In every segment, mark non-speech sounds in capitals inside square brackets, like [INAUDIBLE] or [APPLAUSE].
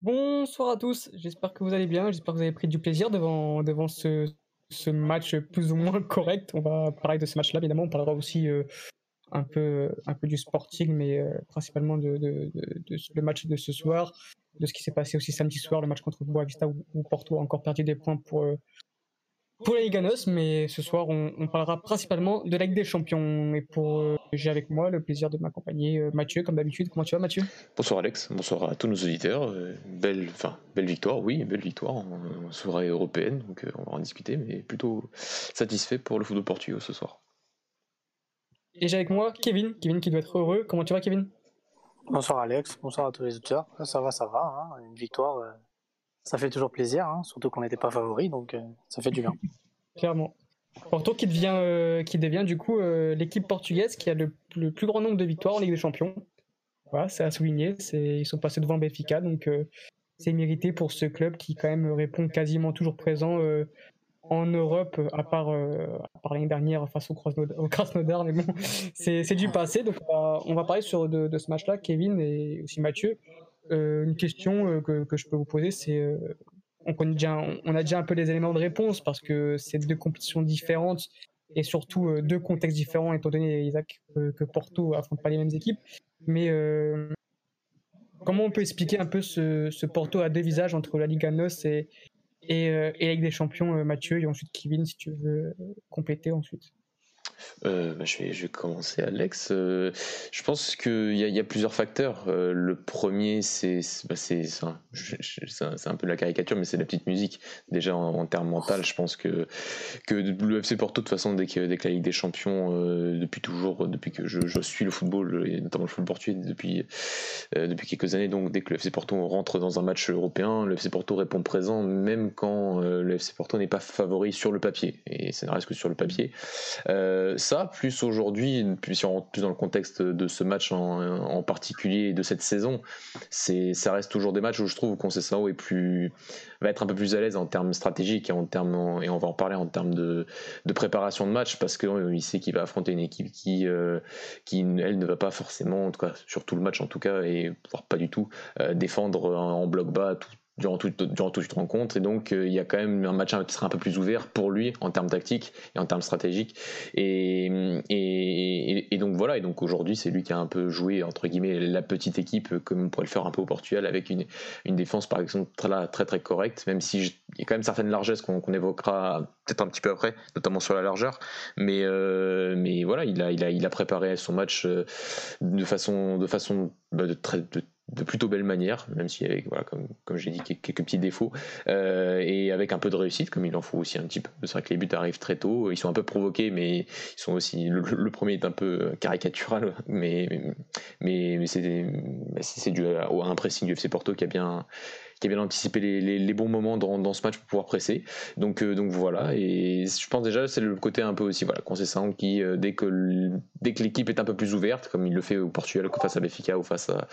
Bonsoir à tous, j'espère que vous allez bien, j'espère que vous avez pris du plaisir devant, devant ce, match plus ou moins correct. On va parler de ce match-là, évidemment, on parlera aussi euh, un, peu, un du sporting, mais euh, principalement de, de, match de ce soir, de ce qui s'est passé aussi samedi soir, le match contre Boavista où, où Porto a encore perdu des points pour, euh, pour la Liga NOS, mais ce soir, on, parlera principalement de la Ligue des Champions. Et pour euh, j'ai avec moi le plaisir de m'accompagner euh, Mathieu, comme d'habitude. Comment tu vas, Mathieu? Bonsoir, Alex. Bonsoir à tous nos auditeurs. Euh, belle, enfin, belle victoire, oui, belle victoire en, soirée européenne. Donc, on va en discuter, mais plutôt satisfait pour le football portugais ce soir. Et j'ai avec moi Kevin. Kevin qui doit être heureux. Comment tu vas, Kevin? Bonsoir, Alex. Bonsoir à tous les auditeurs. Ça va, ça va. Hein. Une victoire ça fait toujours plaisir, hein, surtout qu'on n'était pas favori, donc euh, ça fait du bien. [LAUGHS] Clairement. Porto qui devient, euh, qui devient du coup euh, l'équipe portugaise qui a le, plus grand nombre de victoires en Ligue des Champions. Voilà, c'est à souligner. Ils sont passés devant Benfica, donc c'est mérité pour ce club qui quand même répond quasiment toujours présent en Europe, à part, l'année dernière face au Krasnodar, mais bon, [LAUGHS] c'est du passé. Donc on va, parler sur, de, de ce match-là, Kevin et aussi Mathieu. Euh, une question euh, que, je peux vous poser, c'est euh, on, connaît déjà, on, a déjà un peu les éléments de réponse parce que c'est deux compétitions différentes et surtout deux contextes différents, étant donné, Isaac, que, Porto affronte pas les mêmes équipes. Mais comment on peut expliquer un peu ce, Porto à deux visages entre la Liga NOS et, et, et la Ligue des Champions, Mathieu, et ensuite Kevin, si tu veux compléter ensuite? Euh, bah, je, vais, commencer, Alex. Euh, je pense qu'il y, a plusieurs facteurs. Euh, le premier, c'est bah, un, un, peu la caricature, mais c'est la petite musique. Déjà, en, termes mental, je pense que, que le FC Porto, de toute façon, dès que, dès la Ligue des Champions, depuis toujours, depuis que je, suis le football, et notamment le football portugais depuis, depuis quelques années, donc dès que le FC Porto rentre dans un match européen, le FC Porto répond présent, même quand le FC Porto n'est pas favori sur le papier. Et ça ne reste que sur le papier. Ça, plus aujourd'hui, puis si on rentre plus dans le contexte de ce match en, particulier et de cette saison, c'est, ça reste toujours des matchs où je trouve Conceição est plus, va être un peu plus à l'aise en termes stratégiques et en termes, et on va en parler en termes de, préparation de match parce qu'il euh, sait qu'il va affronter une équipe qui, euh, qui, elle, ne va pas forcément, en tout cas, sur tout le match en tout cas, et voire pas du tout, défendre en, bloc bas tout, durant, tout, durant toute rencontre. Et donc, euh, il y a quand même un match qui sera un peu plus ouvert pour lui en termes tactiques et en termes stratégiques. Et, et, donc, voilà. Et donc, aujourd'hui, c'est lui qui a un peu joué, entre guillemets, la petite équipe, comme on pourrait le faire un peu au Portugal, avec une, une défense, par exemple, très, très, très correcte, même si il y a quand même certaines largesses qu'on évoquera peut-être un petit peu après, notamment sur la largeur. Mais, euh, mais voilà, il a, il, a, il a préparé son match euh, de façon, de façon bah, de très. De plutôt belle manière, même si avec, voilà, comme, comme j'ai dit, quelques petits défauts, euh, et avec un peu de réussite, comme il en faut aussi un petit peu. C'est vrai que les buts arrivent très tôt, ils sont un peu provoqués, mais ils sont aussi. Le, premier est un peu caricatural, mais, mais, mais c'est dû à un pressing du FC Porto qui a bien qui a bien anticipé les, bons moments dans, dans, ce match pour pouvoir presser. Donc, euh, donc voilà, et je pense déjà c'est le côté un peu aussi, voilà, Conceição qui, euh, dès que, l'équipe est un peu plus ouverte, comme il le fait au Portugal face à Benfica ou face, à,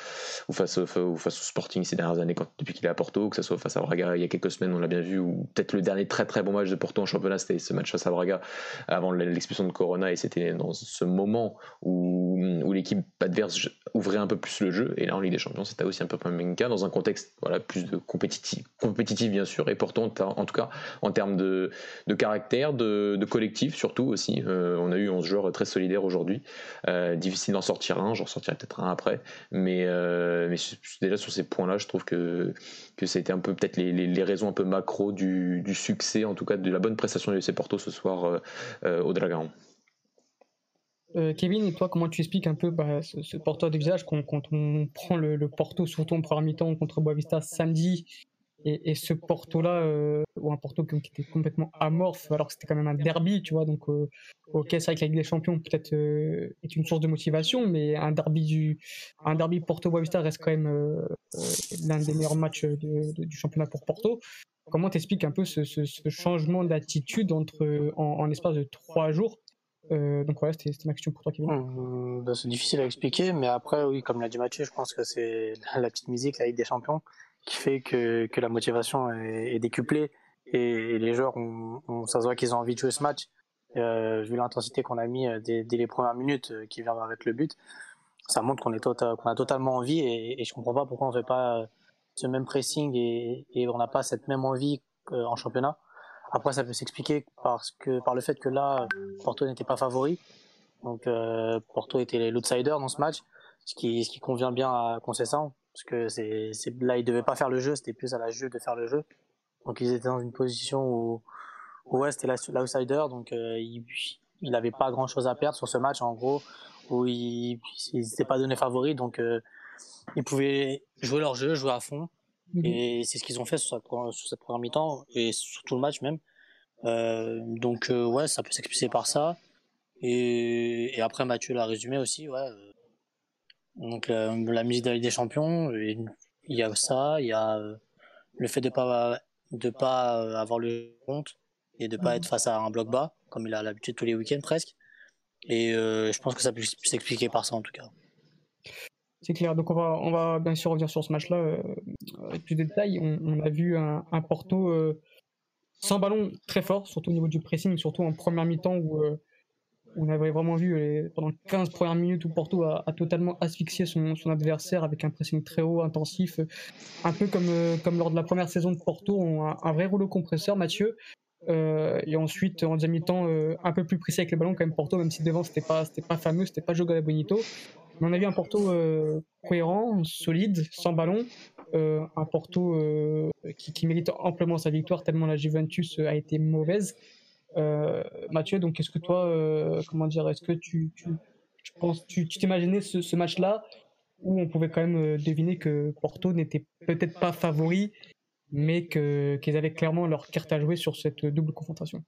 ou face, ou face au Sporting ces dernières années, depuis qu'il est à Porto, que ce soit face à Braga il y a quelques semaines, on l'a bien vu, ou peut-être le dernier très très bon match de Porto en championnat, c'était ce match face à Braga avant l'expulsion de Corona, et c'était dans ce moment où, où l'équipe adverse ouvrait un peu plus le jeu, et là en Ligue des Champions, c'était aussi un peu comme le cas, dans un contexte voilà, plus de compétitive, compétitive bien sûr, et pourtant en tout cas en termes de, caractère, de, collectif surtout aussi. Euh, on a eu 11 joueurs très solidaires aujourd'hui. Euh, difficile d'en sortir un, j'en sortirai peut-être un après, mais, euh, déjà sur ces points-là, je trouve que, que c'était un peu peut-être les, raisons un peu macro du, succès, en tout cas de la bonne prestation de FC Porto ce soir au Dragon. Kevin, et toi, comment tu expliques un peu bah, ce, porteur de visage quand, on prend le, Porto, surtout en première mi-temps contre Boavista samedi, et, ce Porto-là, euh, ou un Porto qui, était complètement amorphe, alors que c'était quand même un derby, tu vois, donc euh, ok, c'est vrai que la Ligue des Champions peut-être euh, est une source de motivation, mais un derby derby Porto-Boavista reste quand même l'un des meilleurs matchs du championnat pour Porto. Comment t'expliques un peu ce, changement d'attitude entre en, en l'espace de trois jours euh, donc voilà, c'était ma question pour toi, Kevin. Mmh, c'est difficile à expliquer, mais après, oui, comme l'a dit Mathieu, je pense que c'est la petite musique, la Ligue des Champions, qui fait que, la motivation est, décuplée et, les joueurs, ça se voit qu'ils ont envie de jouer ce match. Euh, vu l'intensité qu'on a mis euh, dès, les premières minutes qui vient avec le but, ça montre tota-, qu'on a totalement envie et, et je comprends pas pourquoi on fait pas ce même pressing et on n'a pas cette même envie en championnat. Après, ça peut s'expliquer parce que par le fait que là, Porto n'était pas favori. Donc euh, Porto était l'outsider dans ce match, ce qui, ce qui convient bien à Concession, parce que là, ils devaient pas faire le jeu, c'était plus à la Juve de faire le jeu. Donc ils étaient dans une position où, où ouais, c'était l'outsider, donc euh, il n'avait pas grand chose à perdre sur ce match, en gros, où ils n'étaient pas donnés favoris, donc euh, ils pouvaient jouer leur jeu, jouer à fond. Mhm. Et c'est ce qu'ils ont fait sur cette, sur cette première mi-temps et sur tout le match même. Euh, donc euh, ouais, ça peut s'expliquer par ça. Et, et après Mathieu l'a résumé aussi, ouais. Euh, donc la, la musique de la Ligue des Champions, il y a ça, il y a euh, le fait de pas de pas avoir le compte et de pas mhm. être face à un bloc bas comme il a l'habitude tous les week-ends presque. Et euh, je pense que ça peut s'expliquer par ça en tout cas. C'est clair. Donc on va, on va bien sûr revenir sur ce match-là euh, avec plus de détails. On, a vu un, Porto euh, sans ballon très fort, surtout au niveau du pressing, surtout en première mi-temps où euh, on avait vraiment vu pendant 15 premières minutes où Porto a, totalement asphyxié son, adversaire avec un pressing très haut, intensif, un peu comme, comme lors de la première saison de Porto, on a un vrai rouleau compresseur, Mathieu. et ensuite, en deuxième mi-temps, un peu plus précis avec le ballon, quand même Porto, même si devant c'était pas, c'était pas fameux, c'était pas Jogo Bonito. On a vu un Porto euh, cohérent, solide, sans ballon. Euh, un Porto euh, qui, mérite amplement sa victoire tellement la Juventus a été mauvaise. Mathieu, donc est-ce que toi, comment dire, est-ce que tu, tu, penses, tu t'imaginais ce, match-là où on pouvait quand même deviner que Porto n'était peut-être pas favori, mais qu'ils avaient clairement leur carte à jouer sur cette double confrontation?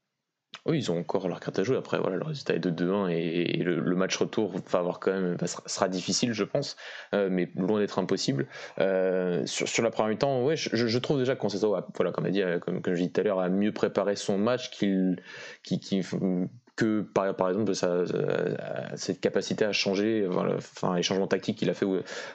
Oui, ils ont encore leur carte à jouer. Après, voilà, le résultat est de 2-1 et, le, match retour va avoir quand même sera, difficile, je pense, euh, mais loin d'être impossible. Euh, sur, la première mi-temps, ouais, je, trouve déjà qu'on voilà, comme a dit, euh, comme, je dit tout à l'heure, a mieux préparé son match qu'il, qui, qui que par, par exemple sa, cette capacité à changer, enfin les changements tactiques qu'il a fait,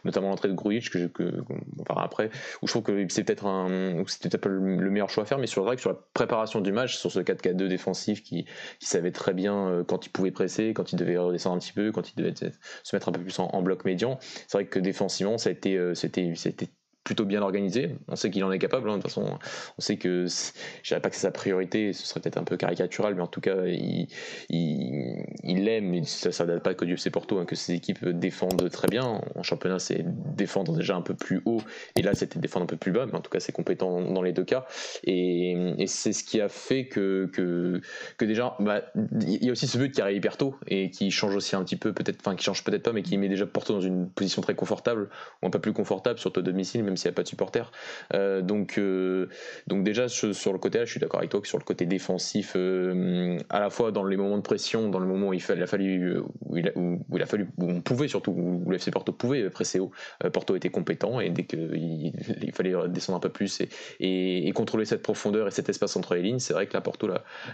notamment l'entrée de Grujic que, que on verra après, où je trouve que c'est peut-être un, c'était peut-être le meilleur choix à faire, mais sur vrai que sur la préparation du match, sur ce 4-4-2 défensif qui, qui savait très bien euh, quand il pouvait presser, quand il devait redescendre un petit peu, quand il devait se mettre un peu plus en, en bloc médian, c'est vrai que défensivement ça a été, euh, c'était, c'était plutôt bien organisé. On sait qu'il en est capable. Hein. De toute façon, on sait que je dirais pas que c'est sa priorité. Ce serait peut-être un peu caricatural, mais en tout cas, il, il, il aime. Ça, ne date pas que du FC Porto, hein, que ses équipes défendent très bien. En championnat, c'est défendre déjà un peu plus haut, et là, c'était défendre un peu plus bas. Mais en tout cas, c'est compétent dans les deux cas. Et, c'est ce qui a fait que que, déjà, bah, il y a aussi ce but qui arrive hyper tôt et qui change aussi un petit peu, peut-être, enfin, qui change peut-être pas, mais qui met déjà Porto dans une position très confortable ou un peu plus confortable, surtout à domicile même s'il n'y a pas de supporters. Euh, donc, euh, donc déjà sur le côté là, je suis d'accord avec toi que sur le côté défensif, euh, à la fois dans les moments de pression, dans le moment où il, a fallu, où il a, fallu, où on pouvait surtout, où l'FC Porto pouvait presser haut, Porto était compétent et dès qu'il il fallait descendre un peu plus et, et, contrôler cette profondeur et cet espace entre les lignes, c'est vrai que la Porto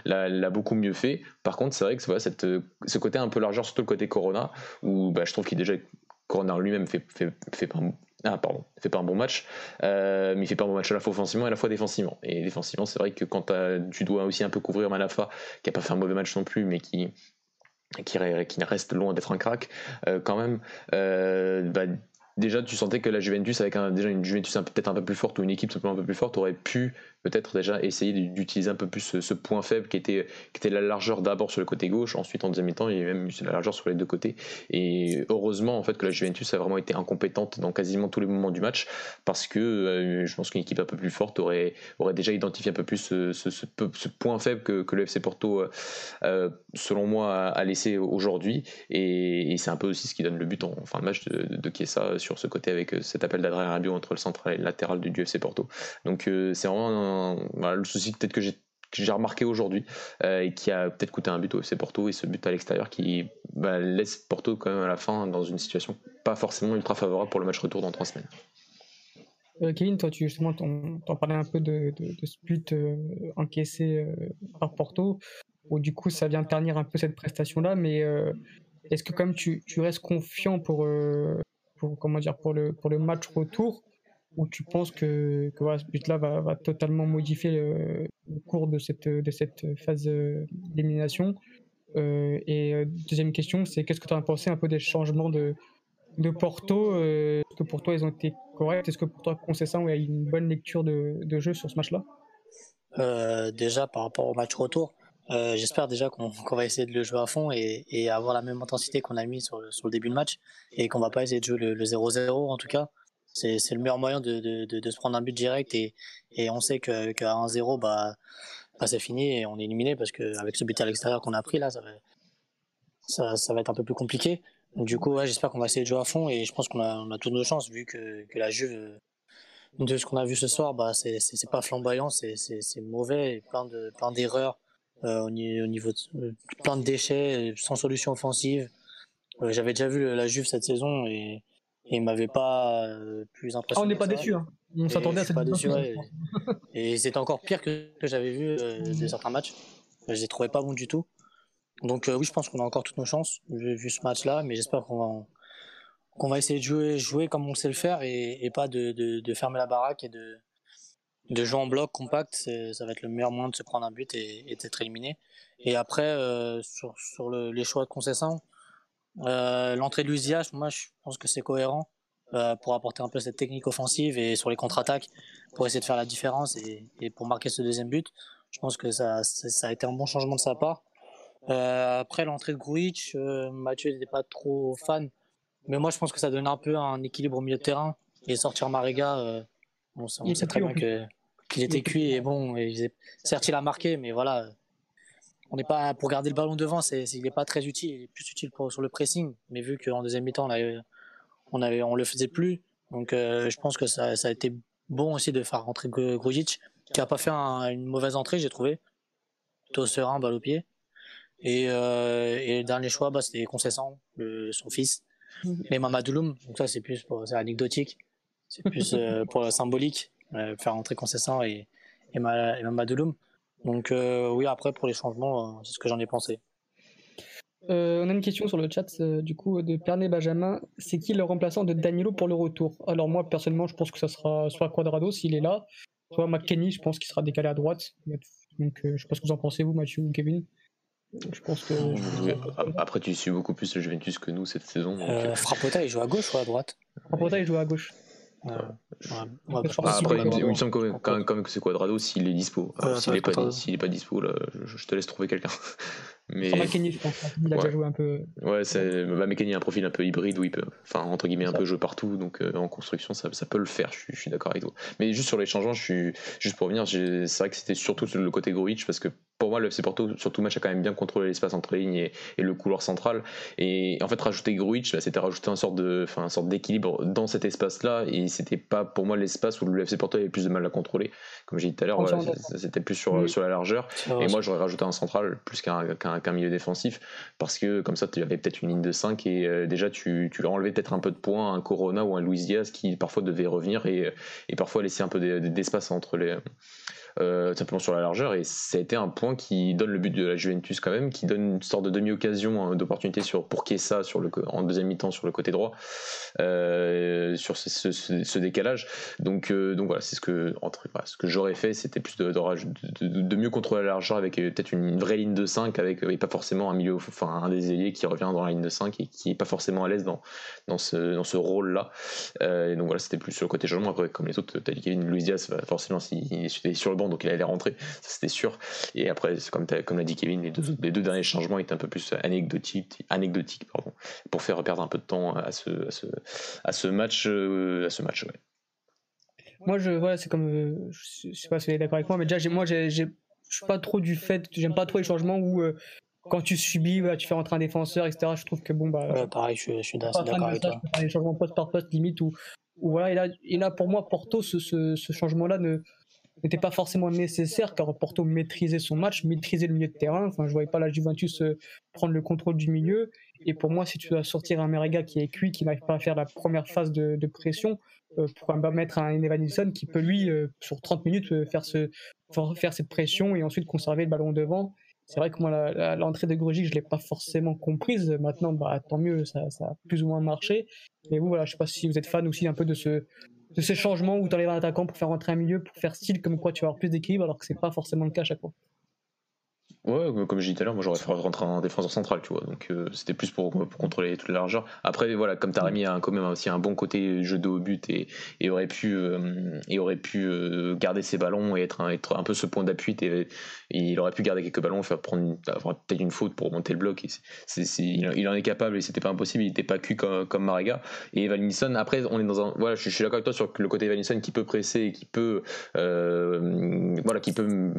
l'a beaucoup mieux fait. Par contre, c'est vrai que voilà, cette, ce côté un peu largeur, surtout le côté Corona, où bah, je trouve qu'il déjà Corona lui-même fait, fait, fait, ah pardon, il fait pas un bon match, euh, mais il fait pas un bon match à la fois offensivement et à la fois défensivement. Et défensivement, c'est vrai que quand tu dois aussi un peu couvrir Manafa, qui a pas fait un mauvais match non plus, mais qui qui, qui reste loin d'être un crack euh, quand même, euh, bah, déjà tu sentais que la Juventus avec déjà une Juventus peut-être un peu plus forte ou une équipe simplement un peu plus forte aurait pu peut-être déjà essayer d'utiliser un peu plus ce, point faible qui était, la largeur d'abord sur le côté gauche, ensuite en deuxième temps il y a même la largeur sur les deux côtés. Et heureusement en fait que la Juventus a vraiment été incompétente dans quasiment tous les moments du match parce que euh, je pense qu'une équipe un peu plus forte aurait, déjà identifié un peu plus ce, point faible que, que le FC Porto, euh, euh, selon moi, a, laissé aujourd'hui. Et, c'est un peu aussi ce qui donne le but en, fin de match de, de, Chiesa sur ce côté avec cet appel d'Adrien Rabiot entre le central et le latéral du, du FC Porto. Donc c'est vraiment le souci peut-être que j'ai remarqué aujourd'hui euh, et qui a peut-être coûté un but au FC Porto et ce but à l'extérieur qui bah, laisse Porto quand même à la fin dans une situation pas forcément ultra favorable pour le match retour dans trois semaines. Euh, Kevin, toi tu justement t'en parlais un peu de, ce but euh, encaissé par Porto où du coup ça vient ternir un peu cette prestation là mais est-ce que comme tu, tu restes confiant pour, pour comment dire pour le, pour le match retour où tu penses que, que ce but-là va, va, totalement modifier le, cours de cette, de cette phase euh, d'élimination euh, Et euh, deuxième question, c'est qu'est-ce que tu as pensé un peu des changements de, de Porto, est-ce que pour toi ils ont été corrects? Est-ce que pour toi Concessant a une bonne lecture de, de jeu sur ce match-là? Déjà par rapport au match retour, j'espère déjà qu'on va essayer de le jouer à fond et, et avoir la même intensité qu'on a mis sur, sur, le début de match et qu'on va pas essayer de jouer le 0-0 en tout cas c'est le meilleur moyen de, de, de, se prendre un but direct et, et on sait qu'à qu 1-0, bah, bah c'est fini et on est éliminé parce qu'avec ce but à l'extérieur qu'on a pris là, ça va, ça, ça, va être un peu plus compliqué. du coup, ouais, j'espère qu'on va essayer de jouer à fond et je pense qu'on a, on a toutes nos chances vu que, que la Juve, de ce qu'on a vu ce soir, bah, c'est pas flamboyant, c'est mauvais, de plein d'erreurs euh, au, niveau de, plein de déchets, sans solution offensive. Euh, j'avais déjà vu la Juve cette saison et et il m'avait pas euh, plus impressionné. Ah, on n'est pas déçu. Hein. On s'attendait à cette déçu, Et c'était encore pire que, que j'avais vu euh, de certains matchs. Je les trouvais pas bons du tout. Donc euh, oui, je pense qu'on a encore toutes nos chances vu, vu ce match-là, mais j'espère qu'on va qu'on va essayer de jouer jouer comme on sait le faire et, et pas de, de, de, fermer la baraque et de de jouer en bloc compact. Ça va être le meilleur moyen de se prendre un but et, et d'être éliminé. Et après euh, sur sur le, les choix de concession euh, l'entrée de Luis moi, je pense que c'est cohérent euh, pour apporter un peu cette technique offensive et sur les contre-attaques pour essayer de faire la différence et, et, pour marquer ce deuxième but. Je pense que ça, ça a été un bon changement de sa part. Euh, après l'entrée de Gruitch, euh, Mathieu n'était pas trop fan, mais moi je pense que ça donne un peu un équilibre au milieu de terrain et sortir Marega. Euh, on, on sait très bien que qu'il était cuit et bon, et, certes il a marqué, mais voilà, on n'est pas pour garder le ballon devant, c'est il n'est pas très utile, il est plus utile pour, sur le pressing. Mais vu qu'en deuxième mi-temps on avait, on avait, on le faisait plus, donc euh, je pense que ça, ça, a été bon aussi de faire rentrer Grujic, qui a pas fait une mauvaise entrée, j'ai trouvé, plutôt serein, balle au pied. Et, euh, et le dernier choix, bah, c'était Concessant, son fils, mais Mamadouloum. Donc ça c'est plus pour, c'est anecdotique, c'est plus euh, pour la symbolique, faire rentrer Concessant et, et, et Mamadouloum. Donc euh, oui, après pour les changements, euh, c'est ce que j'en ai pensé. Euh, on a une question sur le chat du coup de Pernet Benjamin. C'est qui le remplaçant de Danilo pour le retour? Alors moi personnellement, je pense que ça sera soit Quadrado s'il est là, soit McKenny. Je pense qu'il sera décalé à droite. Donc je sais pas ce que vous en pensez vous, Mathieu ou Kevin. Je pense que. Après, tu suis beaucoup plus le Juventus que nous cette saison. Donc... Frappota, il joue à gauche ou à droite? Frappota, il joue à gauche. Ouais. après, il me semble quand même, quand même que c'est Quadrado s'il est dispo. s'il n'est pas, est pas dispo, là, je, te laisse trouver quelqu'un. [LAUGHS] Mais... Mécanique, je pense. Il a déjà joué un peu. Ouais, c'est... Bah, a un profil un peu hybride où il peut, enfin, entre guillemets, un peu jouer partout. Donc euh, en construction, ça, ça, peut le faire. Je, je suis d'accord avec toi. Mais juste sur les changements, je suis... juste pour revenir, c'est vrai que c'était surtout le côté Gruitch parce que pour moi, le FC Porto, sur tout match, a quand même bien contrôlé l'espace entre les lignes et, et, le couloir central. Et en fait, rajouter Gruitch, bah, c'était rajouter une sorte, de, enfin, une sorte d'équilibre dans cet espace-là. Et c'était pas pour moi l'espace où le FC Porto avait plus de mal à contrôler. Comme j'ai dit tout à l'heure, voilà, c'était plus sur, sur la largeur. Et moi, j'aurais rajouté un central plus qu'un qu'un milieu défensif parce que comme ça, tu avais peut-être une ligne de 5 et euh, déjà, tu, tu leur enlevais peut-être un peu de points à un Corona ou un Luis Diaz qui parfois devait revenir et, et parfois laisser un peu d'espace entre les euh, simplement sur la largeur. Et été un point qui donne le but de la Juventus quand même, qui donne une sorte de demi-occasion hein, d'opportunité sur pour ça sur le en deuxième mi-temps sur le côté droit, euh, sur ce, décalage. Donc euh, donc voilà, c'est ce que entre ce que j'aurais fait, c'était plus de, mieux contrôler la largeur avec peut-être une, vraie ligne de 5 avec et pas forcément un milieu, enfin un des ailiers qui revient dans la ligne de 5 et qui est pas forcément à l'aise dans dans ce dans ce rôle là. et donc voilà, c'était plus sur le côté changement. Après comme les autres, t'as dit Kevin Luis Diaz, forcément s'il est sur le banc donc il allait rentrer, ça c'était sûr. Et après, comme, comme l'a dit Kevin, les deux, les deux, derniers changements étaient un peu plus anecdotiques, anecdotiques pardon, pour faire perdre un peu de temps à ce, à ce, à ce match. Euh, à ce match ouais. Moi, je, voilà, c'est comme, euh, je sais pas si vous êtes d'accord avec moi, mais déjà, moi, je suis pas trop du fait, j'aime pas trop les changements où euh, quand tu subis, tu fais rentrer un défenseur, etc. Je trouve que bon, bah. Ouais, pareil, je, je suis d'accord avec toi. Les changements poste par poste, limite, ou voilà, et là, et là, pour moi, Porto, ce, ce, ce changement-là ne, n'était pas forcément nécessaire car Porto maîtrisait son match, maîtrisait le milieu de terrain. Enfin, je voyais pas la Juventus euh, prendre le contrôle du milieu. Et pour moi, si tu dois sortir un Merega qui est cuit, qui n'arrive pas à faire la première phase de, pression, euh, pour mettre un Evan qui peut lui, euh, sur 30 minutes, faire, ce, faire cette pression et ensuite conserver le ballon devant. C'est vrai que moi, l'entrée de Grujic, je l'ai pas forcément comprise. Maintenant, bah, tant mieux, ça, a plus ou moins marché. Mais vous, voilà, je sais pas si vous êtes fan aussi un peu de ce, de ces changements où tu enlèves un attaquant pour faire rentrer un milieu, pour faire style comme quoi tu vas avoir plus d'équilibre, alors que c'est pas forcément le cas à chaque fois. Ouais, comme je disais tout à l'heure, moi j'aurais fait rentrer un défenseur central, tu vois. Donc euh, c'était plus pour, contrôler toute la largeur. Après, voilà, comme Taremi a quand même aussi un bon côté jeu de haut but et, et aurait pu, euh, et aurait pu euh, garder ses ballons et être un, être un peu ce point d'appui. Et, il aurait pu garder quelques ballons, faire prendre peut-être une faute pour remonter le bloc. il en est capable et c'était pas impossible. Il n'était pas cuit comme, comme Marega. Et Evan après, on est dans un. Voilà, je, suis d'accord avec toi sur le côté Evan qui peut presser et qui peut, voilà, qui peut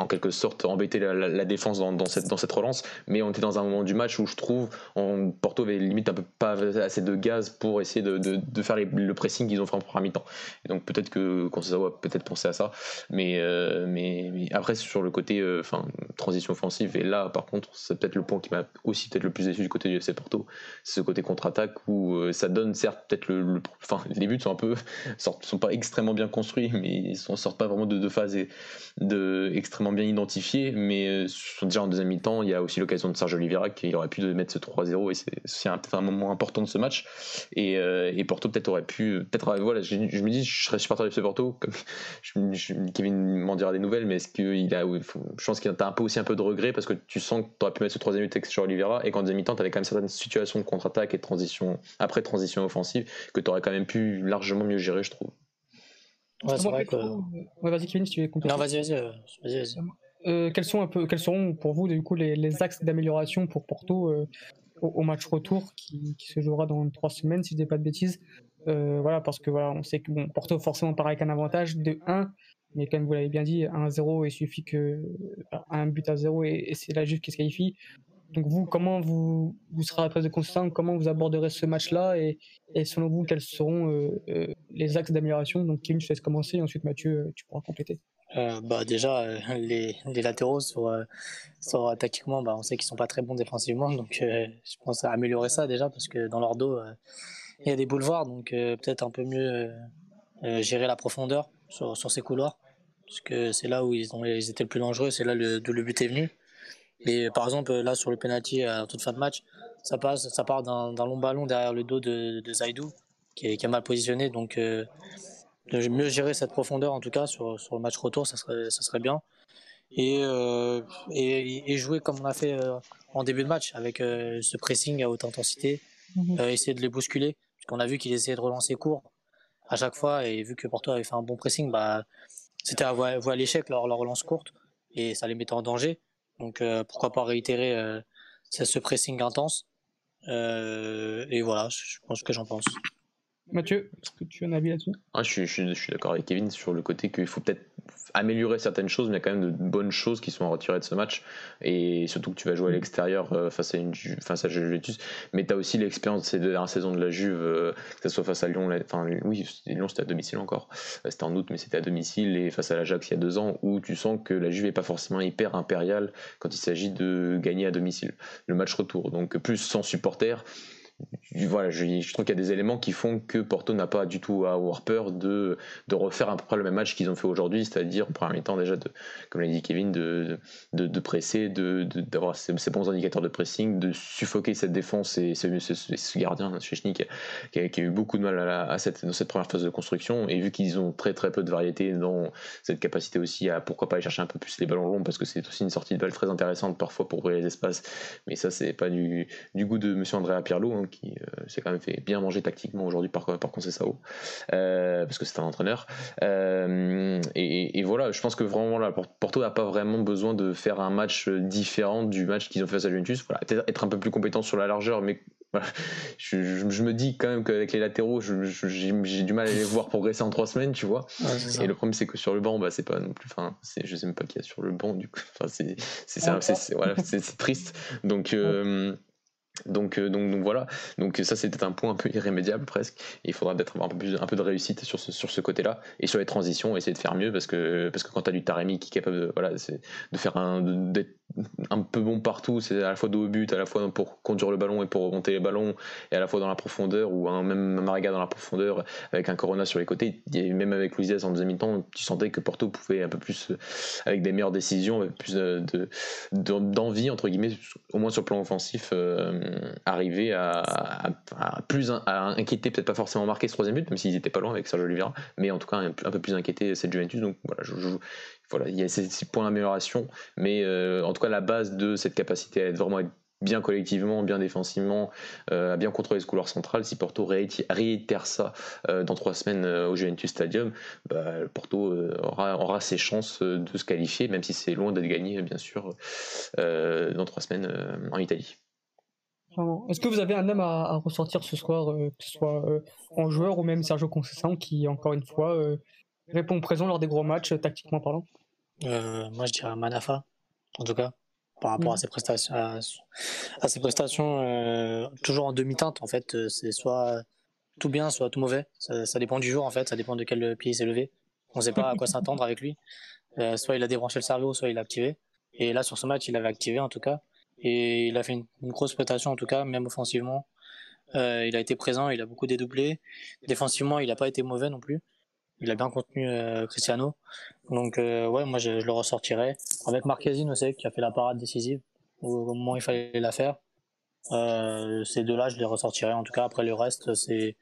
en quelque sorte embêter la, défense dans, cette, dans cette relance, mais on était dans un moment du match où je trouve on, Porto avait limite un peu pas assez de gaz pour essayer de, de, faire le pressing qu'ils ont fait en première mi-temps. Donc peut-être que Conceição a peut-être pensé à ça, mais, euh, mais, après sur le côté euh, transition offensive, et là par contre c'est peut-être le point qui m'a aussi peut-être le plus déçu du côté du FC Porto, c'est ce côté contre-attaque où euh, ça donne certes peut-être le, enfin les buts sont un peu [LAUGHS] sont pas extrêmement bien construits, mais ils ne sortent pas vraiment de, de phase et de extrêmement bien identifié, mais euh, déjà en deuxième mi-temps, il y a aussi l'occasion de Serge Oliveira qui aurait pu mettre ce 3-0 et c'est un, un, moment important de ce match. Et, euh, Porto peut-être aurait pu, peut-être euh, voilà, je, me dis, je serais supporter de ce Porto, [LAUGHS] Kevin m'en dira des nouvelles, mais est-ce qu'il a, je pense qu'il a un peu aussi un peu de regret parce que tu sens que tu aurais pu mettre ce troisième but avec Oliveira et qu'en deuxième mi-temps, tu avais quand même certaines situations de contre-attaque et de transition après transition offensive que tu aurais quand même pu largement mieux gérer, je trouve. Ouais, c'est vrai que... vas-y Kevin, si tu veux Non, vas-y, vas-y. Euh, vas euh, quels, sont un peu, quels seront pour vous du coup, les, les axes d'amélioration pour Porto euh, au, match retour qui, qui, se jouera dans trois semaines, si je dis pas de bêtises? Voilà, parce que voilà, on sait que bon, Porto forcément part avec un avantage de 1, mais comme vous l'avez bien dit, 1-0, il suffit que un but à 0 et, et c'est la Juve qui se qualifie. Donc vous, comment vous, vous serez à la place de Constant, comment vous aborderez ce match-là et, selon vous, quels seront euh, euh, les axes d'amélioration? Donc Kevin, je te laisse commencer et ensuite Mathieu, euh, tu pourras compléter. bah déjà, les, latéraux sur, sur tactiquement, bah, on sait qu'ils sont pas très bons défensivement, donc je pense à améliorer ça déjà parce que dans leur dos, il y a des boulevards, donc peut-être un peu mieux gérer la profondeur sur, sur ces couloirs, parce que c'est là où ils, ont, ils étaient le plus dangereux, c'est là d'où le but est venu. Et par exemple, là, sur le penalty à toute fin de match, ça, passe, ça part d'un long ballon derrière le dos de, de Zaidou, qui est, qui est, mal positionné. Donc, euh, de mieux gérer cette profondeur, en tout cas, sur, sur le match retour, ça serait, ça serait bien. Et, euh, et, et, jouer comme on a fait euh, en début de match, avec euh, ce pressing à haute intensité, mhm. euh, essayer de les bousculer. Parce qu'on a vu qu'ils essayaient de relancer court à chaque fois, et vu que Porto avait fait un bon pressing, bah, c'était à voir, l'échec leur, leur relance courte, et ça les mettait en danger. Donc euh, pourquoi pas réitérer euh, ce pressing intense. Euh, et voilà, je pense que j'en pense. Mathieu, est-ce que tu as un avis là-dessus? Ah, Je suis, je suis d'accord avec Kevin sur le côté qu'il faut peut-être améliorer certaines choses, mais il y a quand même de bonnes choses qui sont à retirer de ce match. Et surtout que tu vas jouer à l'extérieur euh, face à une face à Juventus. Mais tu as aussi l'expérience de ces deux dernières saisons de la Juve, euh, que ce soit face à Lyon, enfin oui, Lyon c'était à domicile encore. Euh, c'était en août, mais c'était à domicile. Et face à l'Ajax il y a deux ans, où tu sens que la Juve n'est pas forcément hyper impériale quand il s'agit de gagner à domicile. Le match retour. Donc plus sans supporters voilà, je, trouve qu'il y a des éléments qui font que Porto n'a pas du tout à avoir peur de, de refaire un peu le même match qu'ils ont fait aujourd'hui, c'est-à-dire en premier temps déjà, de, comme l'a dit Kevin, de, de, de presser, d'avoir ces, bons indicateurs de pressing, de suffoquer cette défense et ce, ce, gardien, Chechny, qui, a, eu beaucoup de mal à, cette, dans cette première phase de construction, et vu qu'ils ont très très peu de variété dans cette capacité aussi à pourquoi pas aller chercher un peu plus les ballons longs, parce que c'est aussi une sortie de balle très intéressante parfois pour ouvrir les espaces, mais ça c'est pas du, du goût de Monsieur Andrea Pirlo, hein, s'est quand même fait bien manger tactiquement aujourd'hui par, par Conceição, euh, parce que c'est un entraîneur. Euh, et, voilà, je pense que vraiment là, Porto n'a pas vraiment besoin de faire un match différent du match qu'ils ont fait face à Juventus. Voilà, peut-être être un peu plus compétent sur la largeur, mais [LAUGHS] je, me dis quand même qu'avec les latéraux, j'ai du mal à les voir progresser en trois semaines, tu vois. et le problème, c'est que sur le banc, bah, c'est pas non plus. Enfin, je sais même pas qui y a sur le banc, du coup. Enfin, c'est voilà, triste. Donc. Donc, euh, donc, donc, voilà, donc ça c'était un point un peu irrémédiable presque. il faudra peut-être avoir un peu, plus, un peu de réussite sur ce, côté-là et sur les transitions, essayer de faire mieux parce que, parce quand tu as du Taremi qui est capable de, voilà, de faire un, d'être un peu bon partout, c'est à la fois de haut but, à la fois pour conduire le ballon et pour remonter les ballons, et à la fois dans la profondeur ou un, même Mariga dans la profondeur avec un Corona sur les côtés. Et même avec Luiz en deuxième mi-temps, tu sentais que Porto pouvait un peu plus, avec des meilleures décisions, plus de, d'envie entre guillemets, au moins sur le plan offensif. Euh, arriver à, plus à inquiéter, peut-être pas forcément marquer ce troisième but, même s'ils étaient pas loin avec Sergio Oliveira, mais en tout cas un, peu plus inquiéter cette Juventus. Donc voilà, je, voilà, il y a ces points d'amélioration, mais en tout cas la base de cette capacité à être vraiment bien collectivement, bien défensivement, euh, à bien contrôler ce couloir central. Si Porto réitère ça euh, dans trois semaines euh, au Juventus Stadium, bah, Porto aura, ses chances de se qualifier, même si c'est loin d'être gagné, bien sûr, dans trois semaines en Italie. Est-ce que vous avez un homme à, ressortir ce soir, que ce soit en joueur ou même Sergio Conceição, qui, encore une fois, répond présent lors des gros matchs, tactiquement parlant? Moi, je dirais Manafa, en tout cas par rapport à ses prestations, à, ses prestations euh, toujours en demi-teinte en fait. Euh, c'est soit tout bien, soit tout mauvais. Ça, dépend du jour en fait. Ça dépend de quel pied il s'est levé. On ne sait pas à quoi s'attendre avec lui. Euh, soit il a débranché le cerveau, soit il l'a activé. Et là sur ce match, il l'avait activé en tout cas. Et il a fait une, grosse prestation en tout cas, même offensivement. il a été présent, il a beaucoup dédoublé. Défensivement, il n'a pas été mauvais non plus il a bien contenu euh, Cristiano. Donc euh, ouais, moi je, le ressortirais. Avec Marquezine aussi, qui a fait la parade décisive au moment où il fallait la faire. Euh, ces deux-là, je les ressortirais. En tout cas, après le reste, c'est,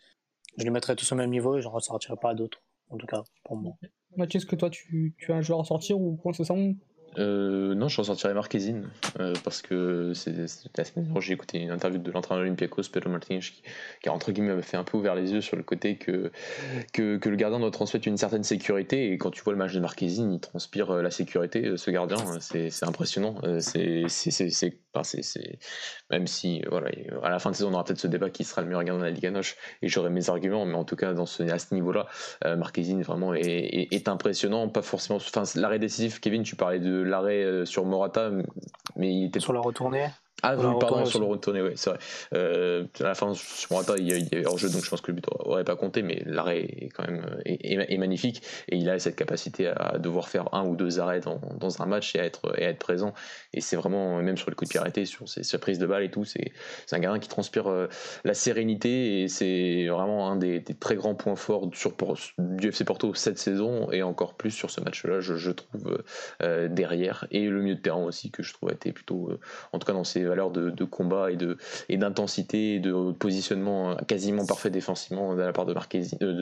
je les mettrais tous au même niveau et je ne ressortirais pas d'autres. En tout cas, pour moi. Mathieu, est-ce que toi, tu, tu as un joueur à sortir ou quoi, c'est ça euh, non, je ressortirais Marquezine euh, parce que c'est la semaine dernière j'ai écouté une interview de l'entraîneur Olympiakos, Pedro Martinez, qui, qui entre guillemets fait un peu ouvert les yeux sur le côté que, que, le gardien doit transmettre une certaine sécurité. Et quand tu vois le match de Marquezine, il transpire euh, la sécurité, ce gardien, c'est impressionnant. C'est même si voilà, à la fin de saison on aura peut-être ce débat qui sera le meilleur gardien de la Ligue Noche et j'aurai mes arguments, mais en tout cas dans ce, à ce niveau-là, Marquezine vraiment est, est, est, impressionnant, pas forcément. Enfin, l'arrêt décisif, Kevin, tu parlais de l'arrêt euh, sur Morata, mais il était sur la retournée. Ah oui, pardon, sur le retourné, oui, c'est vrai. Euh, à la fin, sur Morata, il y, a, il hors-jeu, donc je pense que le but aurait pas compté, mais l'arrêt est quand même euh, est, magnifique et il a cette capacité à devoir faire un ou deux arrêts dans, dans un match et à être, et à être présent. Et c'est vraiment, même sur le coup de pied arrêté, sur ses, prises de balle et tout, c'est, un gardien qui transpire la sérénité et c'est vraiment un des, très grands points forts sur, du FC Porto cette saison et encore plus sur ce match-là, je, je trouve, derrière. Et le milieu de terrain aussi, que je trouve a été plutôt, en tout cas dans ses valeurs de, combat et de et d'intensité et de positionnement quasiment parfait défensivement de la part de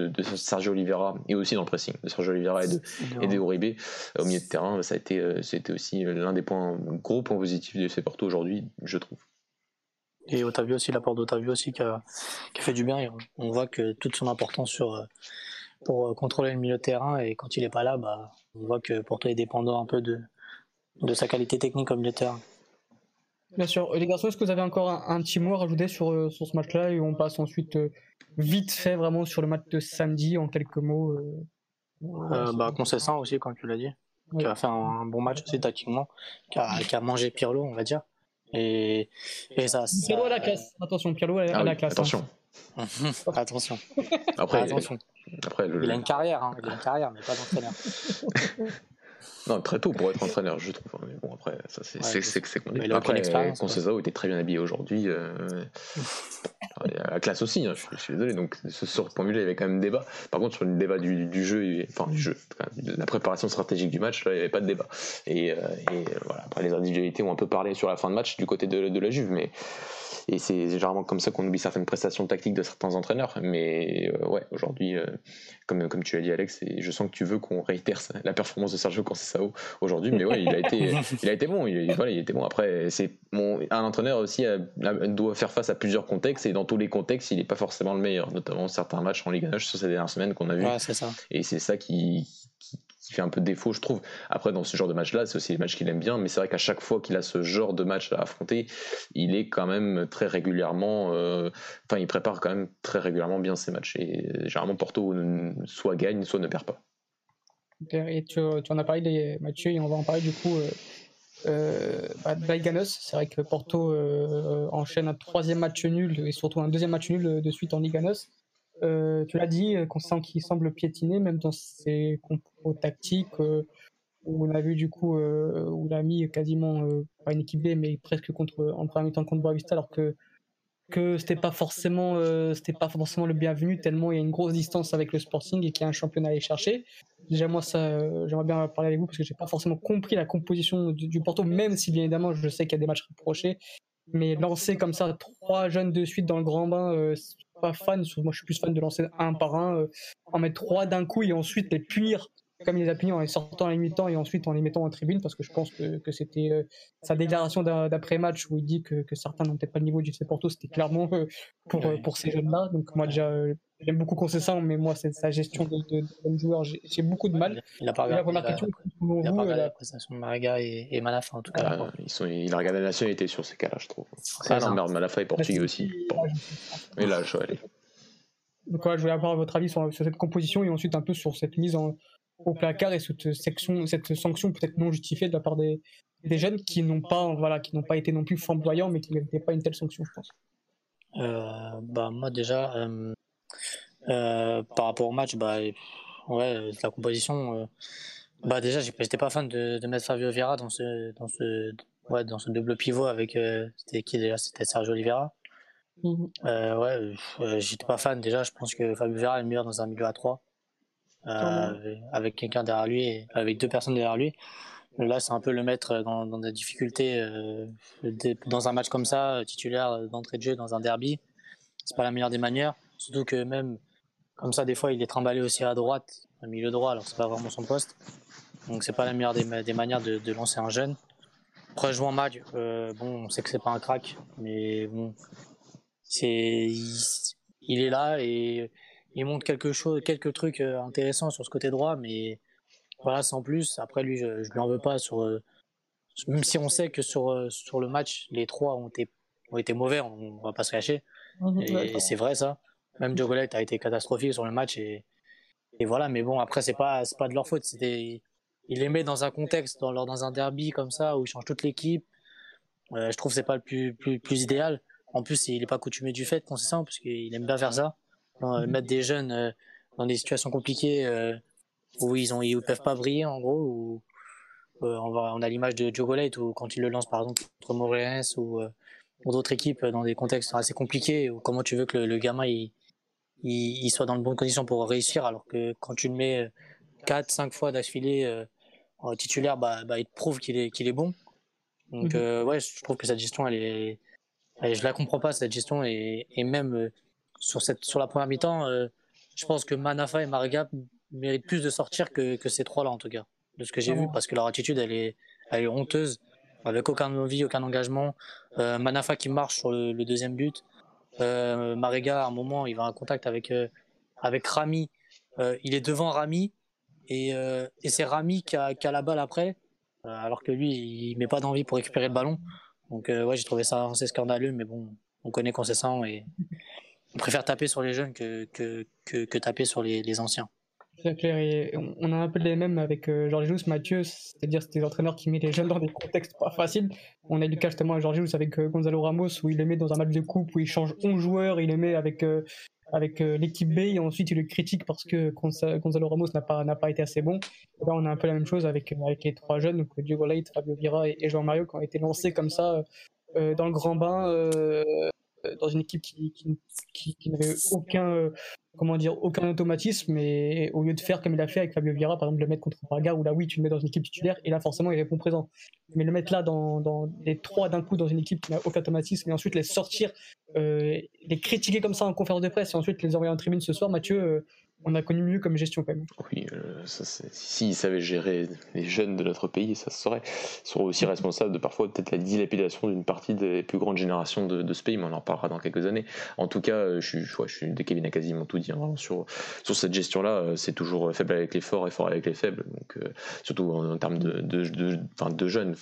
de, Sergio Oliveira et aussi dans le pressing de Sergio Oliveira et de et de Uribe au milieu de terrain. Ça a été euh, c'était aussi l'un des points gros points positifs du FC Porto aujourd'hui je trouve. Et Otavio aussi l'apport d'Otavio aussi qui a, qui a, fait du bien. On voit que toute son importance sur euh, pour euh, contrôler le milieu de terrain et quand il est pas là bah on voit que Porto est dépendant un peu de de sa qualité technique comme milieu de terrain Bien sûr. Les garçons, est-ce que vous avez encore un, petit mot à rajouter sur, euh, sur ce match-là et on passe ensuite euh, vite fait vraiment sur le match de samedi en quelques mots euh, euh bah, Concessant aussi, comme tu l'as dit, qui a fait un, bon match aussi tactiquement, qui a, qui a, mangé Pirlo, on va dire. Et, et ça, Pirlo à la classe. Attention, Pirlo à, ah la classe. Attention. [LAUGHS] attention. Après, attention. Après, Il a une carrière, hein. il a une carrière, mais pas d'entraîneur. [LAUGHS] Non, très tôt pour être entraîneur, je trouve. Mais bon, après, ça, c'est ouais, c'est qu'on est. Après, Concezao était très bien habillé aujourd'hui. Euh... la classe aussi, hein, je, suis, désolé. Donc, ce, sur ce point il y avait quand même débat. Par contre, sur le débat du, du jeu, enfin, du jeu, la préparation stratégique du match, là, il n'y avait pas de débat. Et, euh, et voilà, après, les individualités ont un peu parlé sur la fin de match du côté de, de la Juve, mais et c'est généralement comme ça qu'on oublie certaines prestations tactiques de certains entraîneurs. Mais euh, ouais, aujourd'hui, euh, comme, comme tu l'as dit, Alex, et je sens que tu veux qu'on réitère la performance de Sergio Aujourd'hui. Mais ouais, il a été, [LAUGHS] il a été bon. Il, voilà, il était bon. Après, c'est bon, un entraîneur aussi doit faire face à plusieurs contextes et dans tous les contextes, il n'est pas forcément le meilleur, notamment certains matchs en Ligue 1 sur ces dernières semaines qu'on a vu. Ouais, ça. Et c'est ça qui, qui fait un peu défaut, je trouve. Après, dans ce genre de match-là, c'est aussi les matchs qu'il aime bien, mais c'est vrai qu'à chaque fois qu'il a ce genre de match à affronter, il est quand même très régulièrement, euh, enfin, il prépare quand même très régulièrement bien ses matchs. Et généralement, Porto soit gagne, soit ne perd pas. Et tu, en as parlé, Mathieu, et on va en parler du coup. Euh, euh c'est vrai que Porto euh, enchaîne un troisième match nul et surtout un deuxième match nul de suite en Liganos. Euh, tu l'as dit, euh, Constant qui semble piétiner, même dans ses compos tactiques, euh, où on a vu du coup, où il a mis quasiment, pas une équipe B, mais presque contre, en première mi-temps contre Boavista, alors que que c'était pas forcément c'était pas forcément le bienvenu tellement il y a une grosse distance avec le Sporting et qu'il y a un championnat à aller chercher. Déjà moi ça j'aimerais bien parler avec vous parce que j'ai pas forcément compris la composition du, Porto même si bien évidemment je sais qu'il y a des matchs reprochés mais lancer comme ça trois jeunes de suite dans le grand bain pas fan, moi je suis plus fan de lancer un par un, euh, en mettre trois d'un coup et ensuite les punir comme il les a punis en les sortant à la mi-temps et ensuite en les mettant en tribune, parce que je pense que, que c'était euh, sa déclaration d'après-match où il dit que, que certains n'ont peut-être pas le niveau du FC Porto, c'était clairement euh, pour, pour ces jeunes-là. Donc moi déjà, j'aime beaucoup ça mais moi, c'est sa gestion de, de, joueur, j'ai beaucoup de mal. Il a pas regardé la, question, il a pas regardé la prestation de Mariga et, et Malafa en tout cas. ils sont, il a regardé la nationalité sur ces cas-là, je trouve. Ah non, merde, Malafa est portugais aussi. Bon. Et là, je vais aller. Donc voilà, je voulais avoir votre avis sur, cette composition et ensuite un peu sur cette mise en, au placard et cette, section, cette sanction peut-être non justifiée de la part des, des jeunes qui n'ont pas, voilà, qui n'ont pas été non plus flamboyants, mais qui n'étaient pas une telle sanction, je pense. Euh, bah moi déjà, euh, euh, par rapport au match, bah ouais, la composition, bah déjà j'étais pas fan de, de, mettre Fabio Vieira dans ce, dans ce, ouais, dans ce double pivot avec, c'était qui déjà, c'était Sergio Oliveira. Mhm. Ouais, j'étais pas fan déjà. Je pense que Fabio Vera est le meilleur dans un milieu à 3. Euh, avec quelqu'un derrière lui, et, avec deux personnes derrière lui. Là, c'est un peu le mettre dans, dans des difficultés euh, dans un match comme ça, titulaire d'entrée de jeu dans un derby. C'est pas la meilleure des manières. Surtout que même comme ça, des fois, il est trimballé aussi à droite, au milieu droit, alors c'est pas vraiment son poste. Donc c'est pas la meilleure des, des manières de, de, lancer un jeune. Après, jouer en match, bon, on sait que c'est pas un crack, mais bon, c'est il, est là et il montre quelque chose, quelques trucs euh, intéressants sur ce côté droit, mais voilà, sans plus. Après, lui, je, je lui en veux pas sur. Euh, même si on sait que sur, euh, sur le match, les trois ont été, ont été mauvais, on, va pas se cacher. Et, c'est vrai, ça. Même Jogolet a été catastrophique sur le match et, et voilà, mais bon, après, c'est pas, c'est pas de leur faute. C'était, il les met dans un contexte, dans, dans un derby comme ça, où il change toute l'équipe. je trouve que c'est pas le plus, plus, plus idéal. En plus, il n'est pas coutumé du fait qu'on ça, parce qu'il aime bien faire ça. Euh, mettre des jeunes euh, dans des situations compliquées euh, où ils ont ils peuvent pas briller en gros ou on, va, on a l'image de Joe Golette où quand il le lance par exemple contre Moreirense ou, ou d'autres équipes dans des contextes assez compliqués ou comment tu veux que le, gamin il, il, soit dans de bonnes conditions pour réussir alors que quand tu le mets 4 5 fois d'affilée en titulaire bah, bah, il te prouve qu'il est qu'il est bon donc mhm. ouais je trouve que cette gestion elle est je la comprends pas cette gestion et, et même euh, sur cette sur la première mi-temps, euh, je pense que Manafa et Mariga méritent plus de sortir que, que ces trois-là en tout cas, de ce que j'ai vu, parce que leur attitude elle est elle est honteuse, avec aucun envie, aucun engagement. Euh, Manafa qui marche sur le, deuxième but, euh, Mariga à un moment il va en contact avec avec Rami, il est devant Rami et, et c'est Rami qui a, qui a la balle après, alors que lui il met pas d'envie pour récupérer le ballon. Donc euh, ouais, j'ai trouvé ça assez scandaleux, mais bon, on connaît qu'on ça et on préfère taper sur les jeunes que, que, que, taper sur les, les anciens. C'est clair, et on a un peu les mêmes avec euh, Georges Mathieu, c'est-à-dire c'est des entraîneurs qui mettent les jeunes dans des contextes pas faciles. On a eu le cas justement à Georges avec euh, Gonzalo Ramos où il les met dans un match de coupe où il change 11 joueurs, il les met avec avec euh, l'équipe B et ensuite il le critique parce que Gonzalo Ramos n'a pas, pas été assez bon. là, on a un peu la même chose avec, avec les trois jeunes, donc Diego Leite, Fabio Vira et, Jean Mario qui ont été lancés comme ça euh, dans le grand bain euh, dans une équipe qui, n'avait aucun, comment dire, aucun automatisme et au lieu de faire comme il a fait avec Fabio Vieira, par exemple le mettre contre Braga où là oui tu le mets dans une équipe titulaire et là forcément il répond présent. Mais le mettre là dans, les trois d'un coup dans une équipe qui n'a aucun automatisme et ensuite les sortir, euh, les critiquer comme ça en conférence de presse et ensuite les envoyer en tribune ce soir, Mathieu, euh, on a connu mieux comme gestion quand même. Oui, euh, s'ils savaient gérer les jeunes de notre pays, ça se saurait. Ils aussi responsables de parfois peut-être la dilapidation d'une partie des plus grandes générations de, ce pays, mais on en parlera dans quelques années. En tout cas, euh, je suis, je, je suis, Kevin a quasiment tout dit hein, sur, sur cette gestion-là. Euh, c'est toujours faible avec les forts et fort avec les faibles, donc surtout en, termes de, de, de, de jeunes.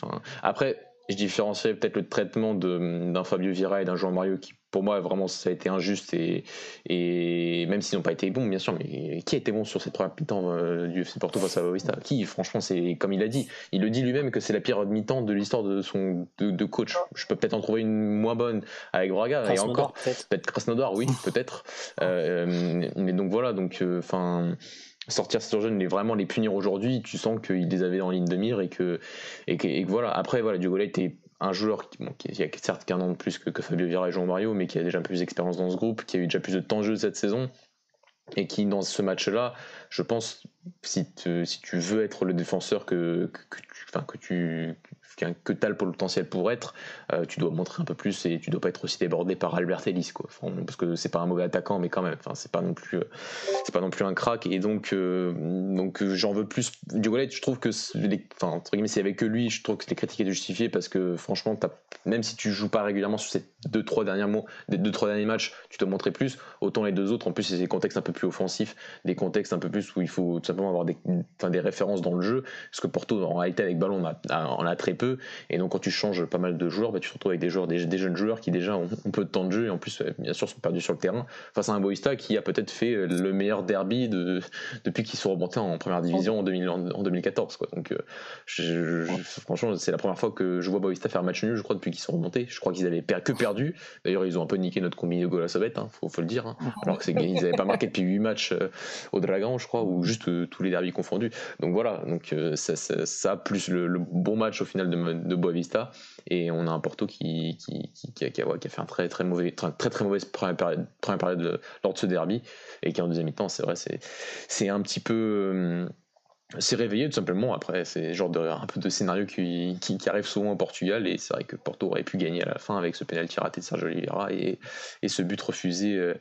Après, je différenciais peut-être le traitement d'un Fabio Vira et d'un Jean Mario qui pour moi vraiment ça a été injuste et, et même s'ils n'ont pas été bons bien sûr mais qui a été bon sur cette première mi-temps euh, du FC Porto face à Boavista qui franchement c'est comme il a dit il le dit lui-même que c'est la pire mi-temps de l'histoire de son de, coach. Je peux peut-être en trouver une moins bonne avec Braga et encore. peut-être. Krasnodar oui [LAUGHS] peut-être. Euh, mais donc voilà donc euh, enfin sortir ces jeunes et vraiment les punir aujourd'hui, tu sens qu'ils les avaient en ligne de mire et que, et que, voilà. Après, voilà, Diogola était un joueur qui, a certes qu'un an de plus que, que Fabio Vieira et Jean Mario, mais qui a déjà plus d'expérience dans ce groupe, qui a eu déjà plus de temps de jeu cette saison et qui dans ce match-là, je pense, si, si tu veux être le défenseur que, que, que tu que as le potentiel pour être, euh, tu dois montrer un peu plus et tu dois pas être aussi débordé par Albert Ellis quoi. parce que c'est pas un mauvais attaquant mais quand même, enfin c'est pas non plus euh, pas non plus un crack. Et donc euh, donc j'en veux plus du je trouve que enfin que lui, je trouve que les critiques étaient justifiées parce que franchement même si tu joues pas régulièrement sur ces deux trois derniers mots, deux trois derniers matchs, tu dois montrer plus, autant les deux autres en plus c'est des contextes un peu plus offensifs, des contextes un peu plus où il faut tout simplement avoir des, des références dans le jeu parce que Porto en réalité avec ballon on a, a très peu et donc, quand tu changes pas mal de joueurs, bah, tu te retrouves avec des joueurs, des, jeunes joueurs qui déjà ont, peu de temps de jeu et en plus, bien sûr, sont perdus sur le terrain face à un Boista qui a peut-être fait le meilleur derby de, depuis qu'ils sont remontés en première division en, 2014. Quoi. Donc, euh, franchement, c'est la première fois que je vois Boista faire match nul, je crois, depuis qu'ils sont remontés. Je crois qu'ils avaient que perdu. D'ailleurs, ils ont un peu niqué notre combiné de Sauvette, hein, faut, le dire. Hein. Alors qu'ils n'avaient pas marqué depuis 8 matchs euh, au Dragon, je crois, ou juste euh, tous les derbys confondus. Donc voilà, donc, ça, ça, plus le, bon match au final de, de Boavista et on a un Porto qui, qui, qui, a, qui, a, fait un très très mauvais très très, mauvaise première période, première période lors de ce derby et qui en deuxième mi-temps c'est vrai c'est un petit peu hum, s'est réveillé tout simplement. Après, c'est genre de, un peu de scénario qui, qui, arrive souvent au Portugal et c'est vrai que Porto aurait pu gagner à la fin avec ce pénalty raté de Sergio Oliveira et, et ce but refusé euh,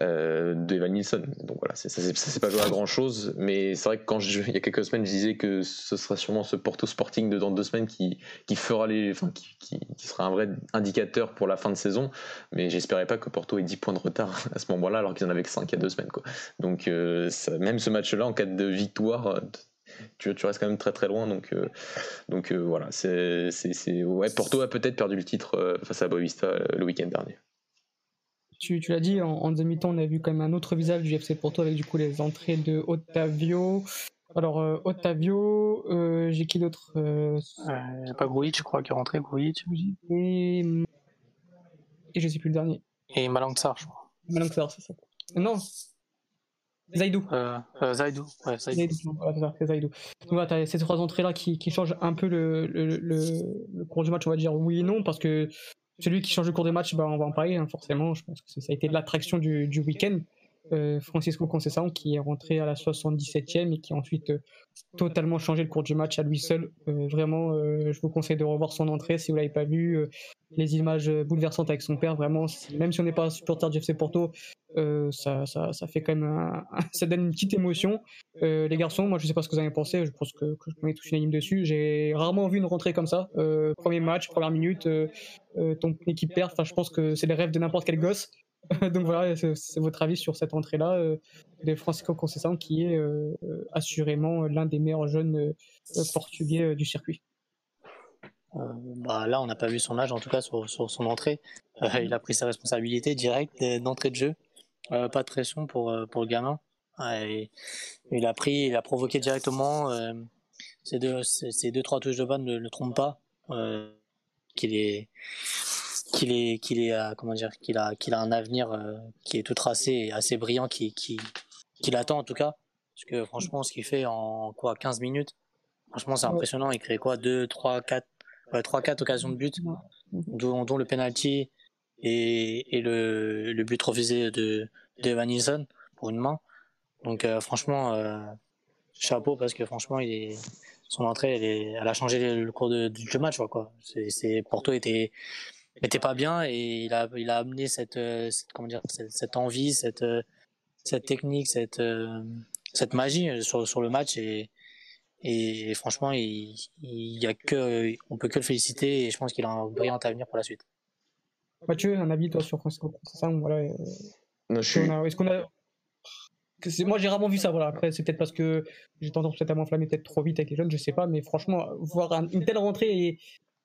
euh de Evan Nilsson. Donc voilà, ça s'est pas joué à grand chose, mais c'est vrai que quand je, il y a quelques semaines, je disais que ce sera sûrement ce Porto Sporting de dans deux semaines qui, qui fera les, enfin, qui, qui, sera un vrai indicateur pour la fin de saison, mais j'espérais pas que Porto ait 10 points de retard [LAUGHS] à ce moment-là alors qu'ils en avaient que 5 il y a deux semaines. Quoi. Donc euh, même ce match-là, en cas de victoire, tu, tu, restes quand même très très loin. Donc, euh, donc euh, voilà, c'est, c'est, ouais, Porto a peut-être perdu le titre euh, face à Boavista le week-end dernier. Tu, tu l'as dit, en, demi-temps, on a vu quand même un autre visage du FC Porto avec du coup les entrées de Otavio. Alors, Otavio, j'ai qui d'autre Il n'y a pas Grujic, je crois, qui est rentré, Grujic. Et, et je sais plus le dernier. Et Malanxar, je crois. Malanxar, c'est ça. Non, Zaidou. Euh, euh, Zaidou, ouais, Zaidou. c'est Zaidou. Donc voilà, t'as ces trois entrées-là qui, qui changent un peu le, le, le, cours du match, on va dire oui et non, parce que celui qui change le cours du match, bah, on va en parler, hein, forcément. Je pense que ça a été l'attraction du, du week-end. Euh, Francisco Conceição qui est rentré à la 77e et qui a ensuite euh, totalement changé le cours du match à lui seul. Euh, vraiment, je vous conseille de revoir son entrée si vous l'avez pas vu. les images bouleversantes avec son père, vraiment, même si on n'est pas supporter du FC Porto, ça, ça, fait quand même [LAUGHS] ça donne une petite émotion. les garçons, moi je sais pas ce que vous en avez pensé, je pense que, que je connais tous unanime dessus. J'ai rarement vu une rentrée comme ça. premier match, première minute, ton équipe perd. Enfin, je pense que c'est les rêves de n'importe quel gosse. [LAUGHS] Donc voilà, c'est votre avis sur cette entrée-là euh, de Francisco Conceição, qui est euh, assurément l'un des meilleurs jeunes euh, portugais du circuit. bah là, on n'a pas vu son âge, en tout cas sur, son entrée. il a pris ses responsabilités directes d'entrée de jeu. pas de pression pour, pour le gamin. il a pris, il a provoqué directement. ces, deux, ces, deux, trois touches de vanne ne le trompent pas. qu'il est qu'il est qu'il est euh, comment dire qu'il a qu'il a un avenir euh, qui est tout tracé et assez brillant qui qui qui l'attend en tout cas. Parce que franchement ce qu'il fait en quoi 15 minutes franchement c'est impressionnant. Il crée quoi 2 3 4 3 4 occasions de but dont, dont le penalty et, et le, le but refusé de d'Evan Nilsson pour une main. Donc euh, franchement chapeau parce que franchement il est son entrée elle, est, elle a changé le cours de, du match quoi. C'est Porto était était pas bien et il a il a amené cette, euh, cette comment dire cette, cette, envie cette euh, cette technique cette euh, cette magie sur sur le match et et franchement il il y a que on peut que le féliciter et je pense qu'il a un brillant avenir pour la suite. Mathieu, un avis toi sur Francisco ça voilà. Non, je suis... Est-ce qu'on a moi j'ai rarement vu ça voilà après c'est peut-être parce que j'ai tendance peut-être à m'enflammer peut-être trop vite avec les jeunes je sais pas mais franchement voir une telle rentrée et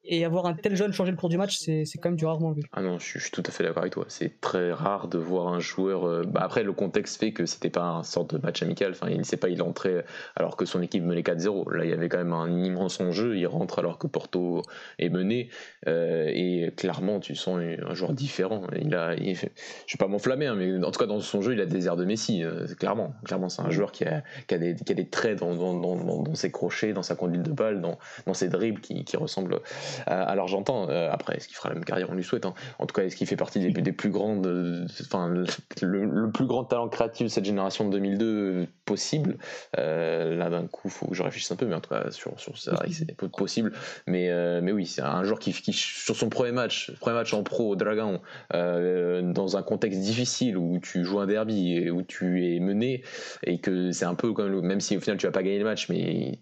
et avoir un tel jeune changer le cours du match, c'est quand même du rarement vu. Ah non, je suis, tout à fait d'accord avec toi. C'est très rare de voir un joueur. Euh, bah après, le contexte fait que c'était pas un sorte de match amical. Enfin, il ne sait pas, il entrait alors que son équipe menait 4-0. Là, il y avait quand même un immense enjeu. Il rentre alors que Porto est mené. Euh, et clairement, tu sens un joueur différent. Il a, je vais pas m'enflammer, hein, mais en tout cas, dans son jeu, il a des airs de Messi. Euh, clairement, clairement, c'est un joueur qui a, qui a, des, traits dans, dans, ses crochets, dans sa conduite de balle, dans, dans ses dribbles qui, qui ressemblent à, l'Argentin. après, est-ce qu'il fera la même carrière On lui souhaite. Hein. En tout cas, est-ce qu'il fait partie des, plus grandes, enfin, le, plus grand talent créatif de cette génération de 2002 possible Là, d'un coup, faut que je réfléchisse un peu, mais en tout cas, sur, sur ça, c'est possible. Mais, mais oui, c'est un joueur qui, qui, sur son premier match, premier match en pro au Dragon, dans un contexte difficile où tu joues un derby et où tu es mené et que c'est un peu comme même si au final tu vas pas gagner le match, mais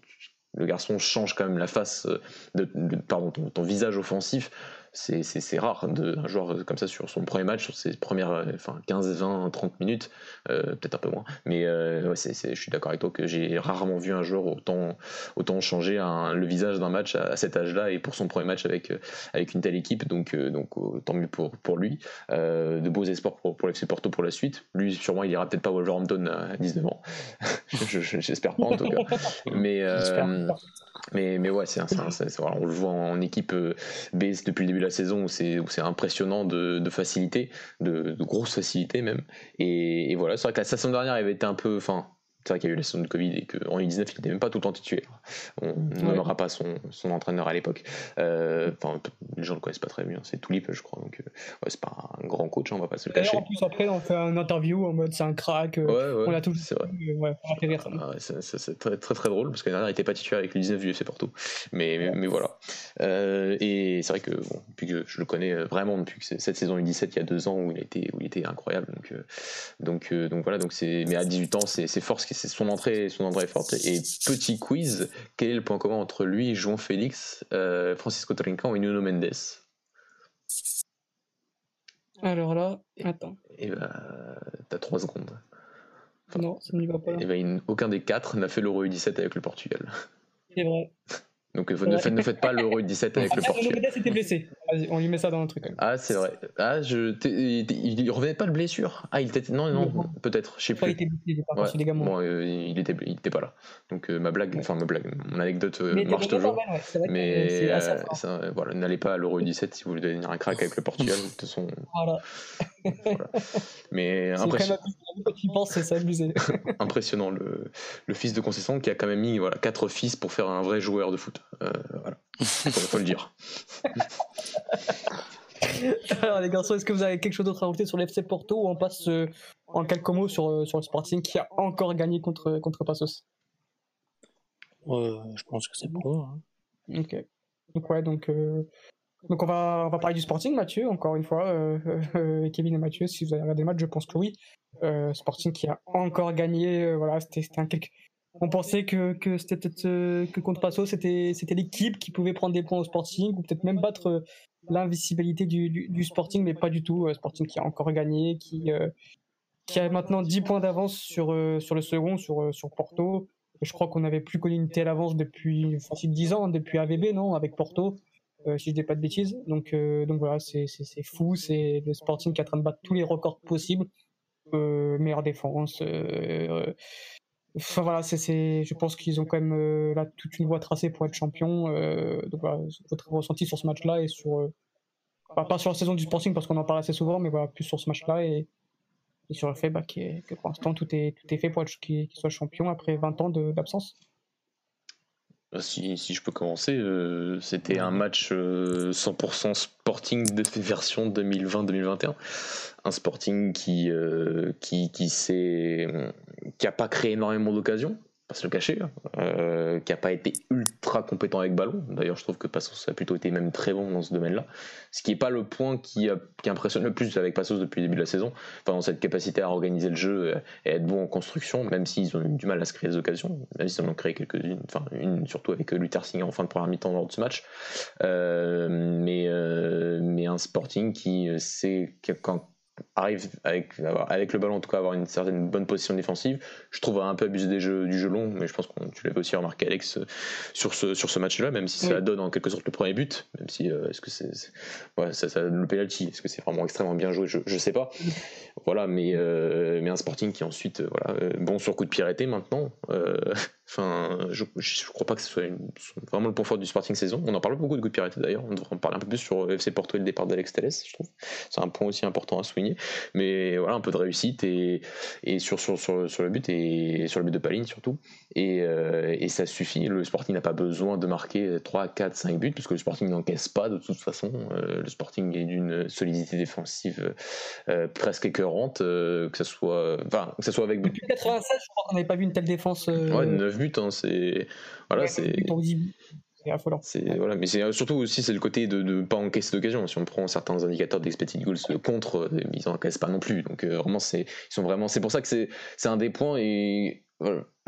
le garçon change quand même la face de, pardon ton, visage offensif c'est rare d'un joueur comme ça sur son premier match, sur ses premières euh, enfin, 15, 20, 30 minutes, euh, peut-être un peu moins. Mais euh, ouais, je suis d'accord avec toi que j'ai rarement vu un joueur autant, autant changer le visage d'un match à, cet âge-là et pour son premier match avec, avec une telle équipe. Donc, donc tant mieux pour, pour lui. de beaux espoirs pour, pour l'FC Porto pour la suite. Lui, sûrement, il ira peut-être pas Wolverhampton à 19 ans. [LAUGHS] J'espère pas en tout cas. [LAUGHS] Mais, mais, mais ouais, c'est on le voit en équipe B depuis le début de la saison où c'est impressionnant de, facilité, de, grosse facilité même. Et, voilà, c'est vrai que la saison dernière avait été un peu, c'est vrai qu'il y a eu la saison de Covid et qu'en U19, il n'était même pas tout le temps titulaire. On ne pas son, son, entraîneur à l'époque. Euh, enfin, les gens ne le connaissent pas très bien. C'est Tulip, je crois. Donc, euh, ouais, c'est pas un grand coach, on va pas se le cacher. En plus, après, on fait un interview en mode c'est un crack. Euh, on l'a tout. C'est vrai. Ouais, ah c'est très, très, très drôle parce que dernière, il n'était pas titulaire avec le 19 du FC Porto. Mais, mais, voilà. et c'est vrai que, bon, depuis que je le connais vraiment depuis que cette saison U17, il y a deux ans où il était, où il était incroyable. Donc, donc, donc voilà. Donc mais à 18 ans, c'est fort ce c'est son entrée, son entrée est forte. Et petit quiz, quel est le point commun entre lui, et João Félix, euh, Francisco Trincan et Nuno Mendes? Alors là, attends. Et bah, t'as 3 secondes. non, ça ne va pas. Et bah, aucun des quatre n'a fait l'Euro U17 avec le Portugal. C'est vrai. [LAUGHS] Donc ne, faites, ne faites pas l'Euro 17 avec le Portugal. Était blessé. On lui met ça dans le truc. Ah c'est vrai. Ah je il, revenait pas de blessure. Ah il était non non, peut-être. Je sais plus. Il était blessé. Il était pas ouais. bon, euh, il était il était pas là. Donc euh, ma blague, enfin ma blague, mon anecdote euh, marche toujours. mais voilà, n'allez pas à l'Euro 17 si vous voulez devenir un crack avec le Portugal. De toute façon. Voilà. voilà. Mais [LAUGHS] impressionnant. [LAUGHS] impressionnant le, le fils de concession qui a quand même mis voilà quatre fils pour faire un vrai joueur de foot. Euh, voilà, faut, le dire. [LAUGHS] Alors les garçons, est-ce que vous avez quelque chose d'autre à rajouter sur l'FC Porto ou on passe euh, en quelques mots sur, euh, sur le Sporting qui a encore gagné contre, contre Passos? Je pense que c'est bon. Hein. Ok. Donc ouais, donc, donc on, va, on va parler du Sporting, Mathieu, encore une fois. Kevin et Mathieu, si vous avez regardé le match, je pense que oui. Sporting qui a encore gagné, voilà, c'était un quelque on pensait que, que c'était euh, que contre Passo c'était c'était l'équipe qui pouvait prendre des points au Sporting ou peut-être même battre euh, l'invisibilité du, du, Sporting mais pas du tout euh, Sporting qui a encore gagné qui qui a maintenant 10 points d'avance sur sur le second sur sur Porto. Je crois qu'on n'avait plus connu une telle avance depuis facile 10 ans depuis AVB non avec Porto si je dis pas de bêtises. Donc donc voilà c'est fou c'est le Sporting qui est en train de battre tous les records possibles meilleure défense Enfin voilà, c'est, je pense qu'ils ont quand même euh, là toute une voie tracée pour être champion. Euh, donc voilà, votre ressenti sur ce match-là et sur euh, pas sur la saison du Sporting parce qu'on en parle assez souvent, mais voilà plus sur ce match-là et, et, sur le fait bah, que pour l'instant tout est tout est fait pour être qu'il soit champion après 20 ans d'absence. Bah, si, je peux commencer, c'était un match 100% Sporting de [LAUGHS] version 2020-2021 un. Sporting qui, euh, qui, qui, qui a pas créé énormément d'occasions, pas se le cacher, hein. euh, qui a pas été ultra compétent avec ballon. D'ailleurs, je trouve que Passos a plutôt été même très bon dans ce domaine-là. Ce qui n'est pas le point qui, impressionne le plus avec Passos depuis le début de la saison, enfin, dans cette capacité à organiser le jeu et être bon en construction, même s'ils ont eu du mal à se créer des occasions, même s'ils en ont créé quelques-unes, enfin une surtout avec Luther Singh en fin de première mi-temps lors de ce match. Euh, mais, mais un Sporting qui sait quand arrive avec, avec le ballon en tout cas avoir une certaine bonne position défensive. Je trouve un peu abusé des jeux, du jeu long, mais je pense que tu l'avais aussi remarqué Alex sur ce, sur ce match-là, même si ça donne en quelque sorte le premier but, même si euh, est-ce que c'est ouais, ça, ça, le penalty, est-ce que c'est vraiment extrêmement bien joué, je, je sais pas. Voilà, mais, euh, mais un Sporting qui ensuite euh, voilà, bon sur coup de pied arrêté maintenant. [LAUGHS] Enfin, je, je crois pas que ce soit vraiment le point fort du Sporting saison. On en parle beaucoup de coup de pied arrêté d'ailleurs. On devrait en parler un peu plus sur FC Porto et le départ d'Alex Telles, je trouve. C'est un point aussi important à souligner Mais voilà, un peu de réussite et, et sur, sur, sur, sur le but et sur le but de Paline surtout. Et, et ça suffit. Le Sporting n'a pas besoin de marquer 3, 4, 5 buts parce que le Sporting n'encaisse pas de toute façon. le Sporting est d'une solidité défensive presque écœurante, que ce soit, enfin, que ça soit avec. Depuis 96, je crois qu'on n'avait pas vu une telle défense. Ouais, 9 buts, hein, c'est voilà, c'est affolant. C'est voilà, mais c'est euh, surtout aussi c'est le côté de ne pas encaisser d'occasion. Si on prend certains indicateurs d'expected goals contre, euh, ils encaissent pas non plus. Donc euh, vraiment c'est ils sont vraiment c'est pour ça que c'est c'est un des points et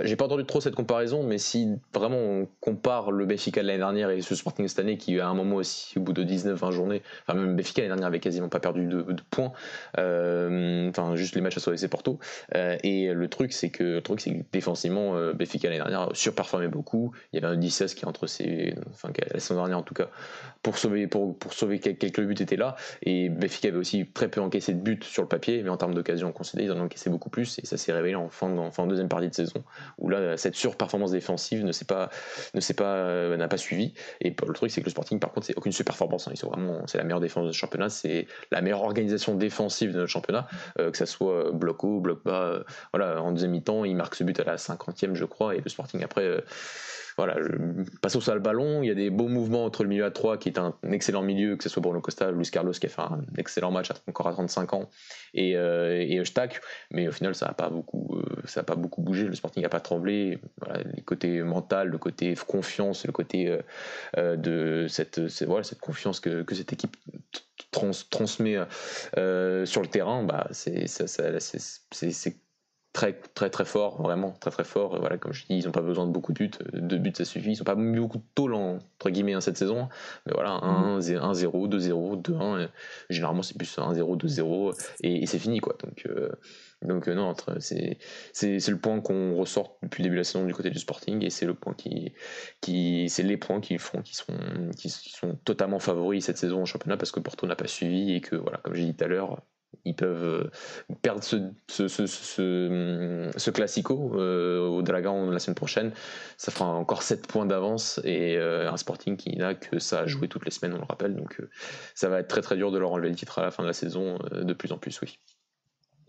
j'ai pas entendu trop cette comparaison, mais si vraiment on compare le Benfica de l'année dernière et ce Sporting cette année, qui à un moment aussi, au bout de 19-20 journées, enfin même Benfica l'année dernière avait quasiment pas perdu de, points, euh, enfin juste les matchs à sauver ses Porto. Euh, et le truc, c'est que le truc, c'est défensivement, euh, l'année dernière surperformait beaucoup. Il y avait un 16 qui entre ses, enfin la saison dernière en tout cas, pour sauver pour, pour sauver quelques buts était là. Et Benfica avait aussi très peu encaissé de buts sur le papier, mais en termes d'occasion concédée, ils en ont encaissé beaucoup plus. Et ça s'est révélé en fin, en fin deuxième partie de saison où là cette surperformance défensive ne s'est pas euh, n'a pas suivi et le truc c'est que le Sporting par contre c'est aucune surperformance hein. ils c'est la meilleure défense du championnat c'est la meilleure organisation défensive de notre championnat euh, que ça soit bloc haut bloc bas euh, voilà en deuxième mi-temps il marque ce but à la 50e je crois et le Sporting après voilà, passe au le ballon. Il y a des beaux mouvements entre le milieu à 3 qui est un excellent milieu, que ce soit Bruno Costa, Luis Carlos qui a fait un excellent match encore à 35 ans et, euh, Mais au final, ça n'a pas beaucoup, euh, a pas beaucoup bougé. Le Sporting n'a pas tremblé. Les côtés mental, le côté confiance, le côté euh, euh, de cette, voilà, cette confiance que, que cette équipe transmet sur le terrain, bah, c'est très très très fort, vraiment très très fort. Voilà, comme je dis, ils n'ont pas besoin de beaucoup de buts, deux buts ça suffit. Ils n'ont pas mis beaucoup de tôle entre guillemets hein, cette saison, mais voilà, 1-0, 2-0, 2-1. Généralement c'est plus 1-0, 2-0 et, c'est fini quoi. Donc euh, donc euh, non, c'est c'est le point qu'on ressort depuis le début de la saison du côté du Sporting et c'est le point qui qui c'est les points qui font qui sont qui sont totalement favoris cette saison en championnat parce que Porto n'a pas suivi et que voilà, comme j'ai dit tout à l'heure ils peuvent euh, perdre ce, ce, ce, classico euh, au Dragon la semaine prochaine. Ça fera encore 7 points d'avance et euh, un Sporting qui n'a que ça à jouer toutes les semaines, on le rappelle. Donc ça va être très très dur de leur enlever le titre à la fin de la saison, de plus en plus, oui.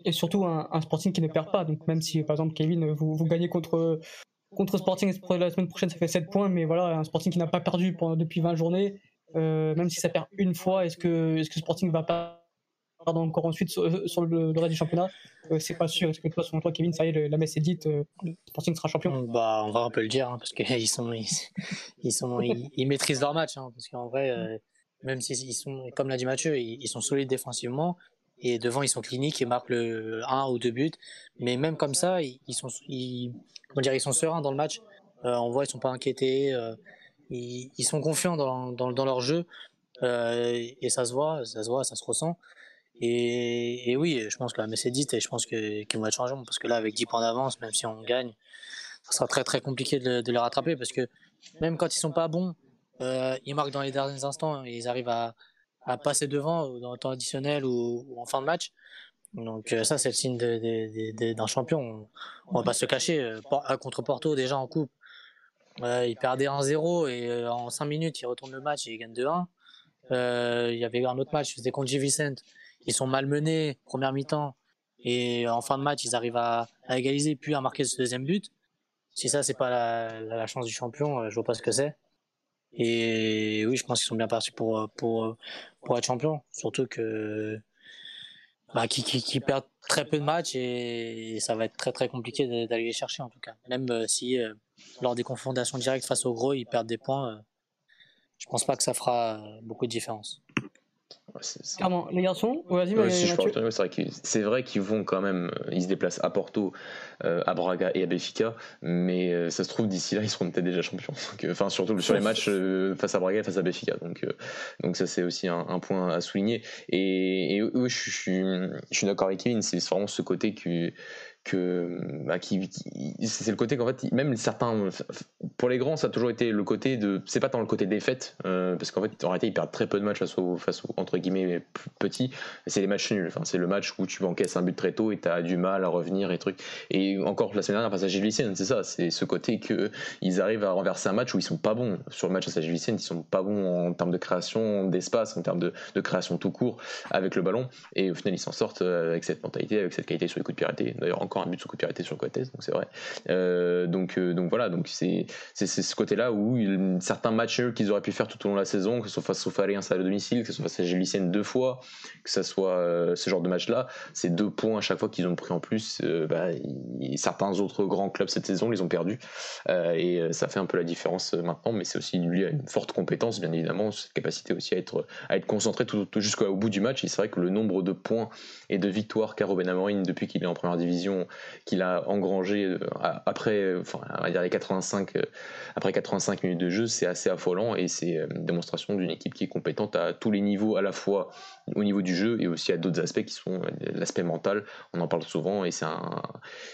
Et surtout un, Sporting qui ne perd pas. Donc même si par exemple Kevin, vous, gagnez contre, Sporting la semaine prochaine, ça fait 7 points, mais voilà, un Sporting qui n'a pas perdu depuis 20 journées, même si ça perd une fois, est-ce que, est -ce que Sporting va pas encore ensuite sur, euh, le, reste du championnat, euh, c'est pas sûr. Est-ce que toi, selon toi, Kevin, ça y est, la messe est dite, euh, le Sporting sera champion? Bah, on va un peu le dire, hein, parce qu'ils [LAUGHS] sont, ils, sont, ils, maîtrisent leur match, hein, parce qu'en vrai, même s'ils sont, comme l'a dit Mathieu, ils, sont solides défensivement. Et devant, ils sont cliniques et marquent le 1 ou deux buts. Mais même comme ça, ils, sont, ils, ils sont sereins dans le match. on voit, ils sont pas inquiétés. ils, sont confiants dans leur jeu. et ça se voit, ça se voit, ça se ressent. Et, oui, je pense que la messe est dite et je pense qu'ils vont être changeants parce que là, avec 10 points d'avance, même si on gagne, ça sera très très compliqué de, les rattraper parce que même quand ils sont pas bons, euh, ils marquent dans les derniers instants et ils arrivent à, passer devant dans le temps additionnel ou, en fin de match. Donc euh, ça, c'est le signe d'un champion. On, va pas se cacher. Euh, contre Porto, déjà en coupe, euh, ils perdaient 1-0 et en 5 minutes, ils retournent le match et ils gagnent 2-1. Il y avait un autre match, c'était contre G. Ils sont malmenés première mi-temps et en fin de match ils arrivent à, égaliser puis à marquer ce deuxième but. Si ça c'est pas la, chance du champion, euh, je vois pas ce que c'est. Et oui, je pense qu'ils sont bien partis pour pour pour être champion, surtout que bah, qui, qui, perdent très peu de matchs et, ça va être très très compliqué d'aller les chercher en tout cas. Même euh, si euh, lors des confrontations directes face au gros ils perdent des points, je pense pas que ça fera beaucoup de différence. Clairement, les garçons, vas-y, c'est vrai qu'ils vont quand même, euh, ils se déplacent à Porto, euh, à Braga et à Benfica, mais euh, ça se trouve d'ici là ils seront peut-être déjà champions. Enfin, surtout sur les matchs face à Braga et face à Benfica. Donc, donc ça c'est aussi un, point à souligner. Et, oui, je, suis, je suis d'accord avec Kevin, c'est vraiment ce côté que que bah, c'est le côté qu'en fait même certains pour les grands ça a toujours été le côté de c'est pas tant le côté défaite euh, parce qu'en fait en réalité ils perdent très peu de matchs face aux face entre entre guillemets petits, c'est les matchs nuls. Enfin, c'est le match où tu encaisses un but très tôt et tu as du mal à revenir et trucs. Et encore la semaine dernière, passage à Gilles c'est ça, c'est ce côté que ils arrivent à renverser un match où ils sont pas bons. Sur le match à Gilles ils sont pas bons en termes de création d'espace, en termes de, création tout court avec le ballon. Et au final, ils s'en sortent euh, avec cette mentalité, avec cette qualité sur les coups de piraté. D'ailleurs, encore un but sur coup piraté sur le donc c'est vrai. Euh, donc, euh, donc voilà, donc c'est ce côté-là où certains matchs qu'ils auraient pu faire tout au long de la saison, que ce soit face au Falais, à domicile, que ce soit face à Gilles deux fois, que ce soit ce genre de match-là, c'est deux points à chaque fois qu'ils ont pris en plus. Bah, certains autres grands clubs cette saison les ont perdus. et ça fait un peu la différence maintenant, mais c'est aussi lui a une forte compétence, bien évidemment, cette capacité aussi à être, à être concentré tout, jusqu'au bout du match. Et c'est vrai que le nombre de points et de victoires qu'a Robin Amorin depuis qu'il est en première division, qu'il a engrangé euh, après, enfin, on va dire les 85, euh, après 85 minutes de jeu, c'est assez affolant et c'est euh, une démonstration d'une équipe qui est compétente à tous les niveaux, à la fois au niveau du jeu et aussi à d'autres aspects qui sont l'aspect mental. On en parle souvent et c'est un,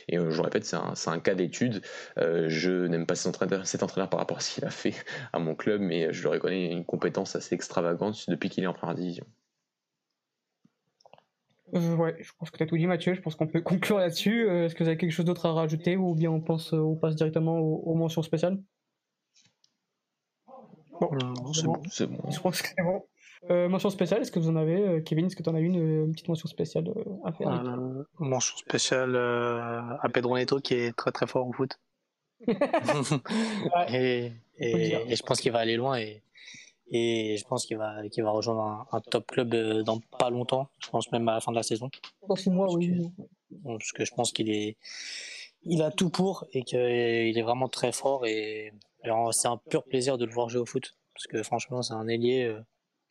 je répète, c'est un, cas d'étude. je n'aime pas cet entraîneur, cet entraîneur par rapport à ce qu'il a fait à mon club, mais je le reconnais une compétence assez extravagante depuis qu'il est en première division. Euh, ouais, je pense que tu as tout dit, Mathieu. Je pense qu'on peut [LAUGHS] conclure là-dessus. Euh, est-ce que vous avez quelque chose d'autre à rajouter ou bien on, pense, euh, on passe directement aux, mentions spéciales? Bon, c'est bon. Je pense que c'est bon. mention spéciale, est-ce que vous en avez Kevin, est-ce que tu en as une, une, petite mention spéciale à faire? Mention spéciale à Pedro Neto qui est très très fort au foot. [LAUGHS] et, et, je pense qu'il va aller loin et et je pense qu'il va, qu'il va rejoindre un, top club euh, dans pas longtemps. Je pense même à la fin de la saison. Dans six mois, oui. parce que je pense qu'il est, il a tout pour et qu'il est vraiment très fort et, c'est un pur plaisir de le voir jouer au foot. Parce que franchement, c'est un ailier, euh,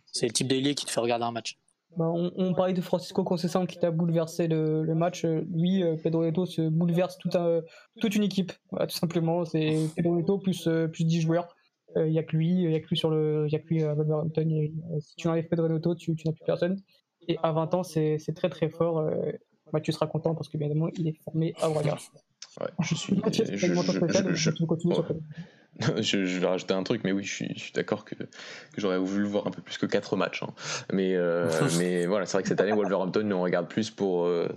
c'est le type d'ailier qui te fait regarder un match. Bah, on, parlait de Francisco Conceição qui t'a bouleversé le, match. Lui, euh, Pedro Neto se bouleverse tout un, toute une équipe. tout simplement, c'est Pedro Neto plus, plus 10 joueurs il euh, n'y a que lui, il y a que lui sur le, y a que lui à Wolverhampton. Euh, si tu enlèves Pedro Neto, tu, tu n'as plus personne. Et à 20 ans, c'est très très fort. Euh, Mathieu sera content parce que bien évidemment, il est formé à Braga. Ouais, je suis. Mathieu, je, je, je, [LAUGHS] je, vais rajouter un truc, mais oui, je suis, d'accord que, que j'aurais voulu le voir un peu plus que 4 matchs. Hein. Mais, euh, [LAUGHS] mais voilà, c'est vrai que cette année, Wolverhampton, on regarde plus pour, euh,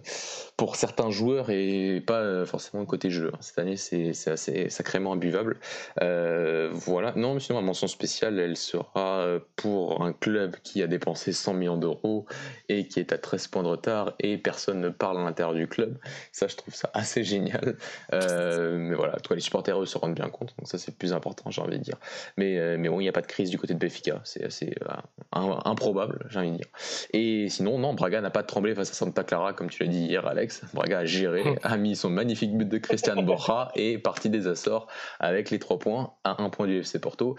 pour certains joueurs et pas euh, forcément côté jeu. Hein. Cette année, c'est assez sacrément imbuvable. voilà. Non, mais sinon, ma mention spéciale, elle sera pour un club qui a dépensé 100 millions d'euros et qui est à 13 points de retard et personne ne parle à l'intérieur du club. Ça, je trouve ça assez génial. mais voilà, toi, les supporters, eux, se rendent bien compte. Donc ça, c'est plus important, j'ai envie de dire. Mais, euh, mais bon, il n'y a pas de crise du côté de Benfica, c'est assez euh, improbable, j'ai envie de dire. Et sinon, non, Braga n'a pas tremblé face à Santa Clara, comme tu l'as dit hier, Alex. Braga a géré, [LAUGHS] a mis son magnifique but de Christian Borja et parti des Açores avec les trois points à un point du FC Porto.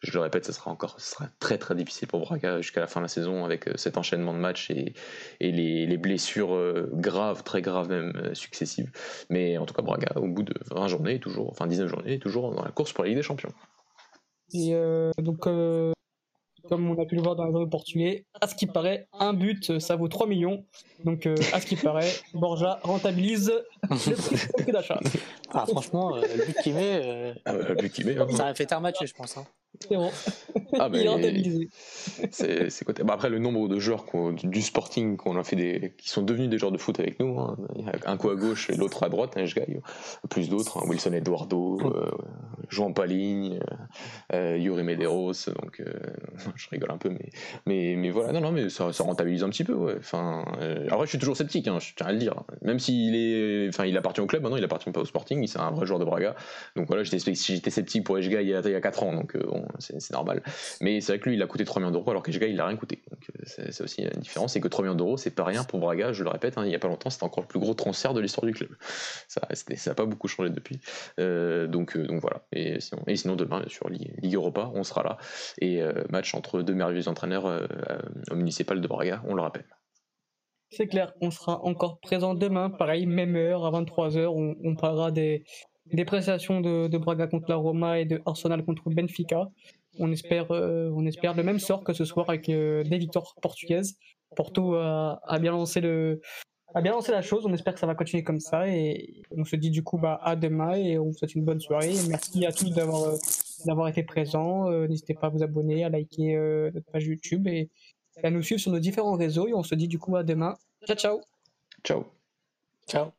Je le répète, ce sera encore ce sera très très difficile pour Braga jusqu'à la fin de la saison avec euh, cet enchaînement de matchs et, et les, les, blessures graves, très graves même, successives. Mais en tout cas, Braga, au bout de 20 journées, toujours, enfin 19 journées, toujours dans la course pour la des Champions. Et euh, donc, euh, comme on a pu le voir dans les journaux portugais, à ce qui paraît, un but, ça vaut 3 millions. Donc, euh, à ce qui paraît, Borja rentabilise le prix d'achat. Ah, franchement, le but qu'il met, ah, bah, le but met hein. ça a fait un match, je pense. Hein. C'est bon. Ah, [LAUGHS] il [LAUGHS] est rentabilisé. C'est côté. Bah, après, le nombre de joueurs du Sporting qu'on a fait des, qui sont devenus des joueurs de foot avec nous, hein. un coup à gauche et l'autre à droite, hein, plus d'autres, Wilson Eduardo, euh, Jean Paligne, euh, Yuri Medeiros, donc euh, [LAUGHS] je rigole un peu, mais, mais, mais voilà, non, non, mais ça, ça rentabilise un petit peu, ouais. Enfin, euh, après, je suis toujours sceptique, hein, je tiens à le dire. Même s'il est, enfin, il appartient au club, maintenant, il appartient pas au Sporting, c'est un vrai joueur de Braga. Donc voilà, j'étais sceptique pour Ejga il y a, il y a 4 ans, donc c'est normal. Mais c'est vrai que lui, il a coûté 3 millions d'euros, alors qu'Ejga, il a rien coûté. Donc c'est aussi une différence, c'est que 3 millions d'euros, c'est pas rien pour Braga, je le répète, hein, il y a pas longtemps, c'était encore le plus gros transfert de l'histoire du club. Ça, ça a pas beaucoup changé depuis. donc, donc voilà. Et sinon, et sinon demain, sur Ligue Europa, on sera là. Et euh, match entre deux merveilleux entraîneurs euh, euh, au municipal de Braga, on le rappelle. C'est clair, on sera encore présent demain, pareil, même heure, à 23h, on, parlera des, des prestations de, Braga contre la Roma et de Arsenal contre Benfica. On espère, on espère le même sort que ce soir avec des victoires portugaises. Porto a bien lancé le, a bien lancé la chose. On espère que ça va continuer comme ça. Et on se dit du coup bah, à demain et on vous souhaite une bonne soirée. Merci à tous d'avoir euh, d'avoir été présents. Euh, n'hésitez pas à vous abonner, à liker euh, notre page YouTube et, et à nous suivre sur nos différents réseaux. Et on se dit du coup à demain. Ciao, ciao. Ciao. Ciao.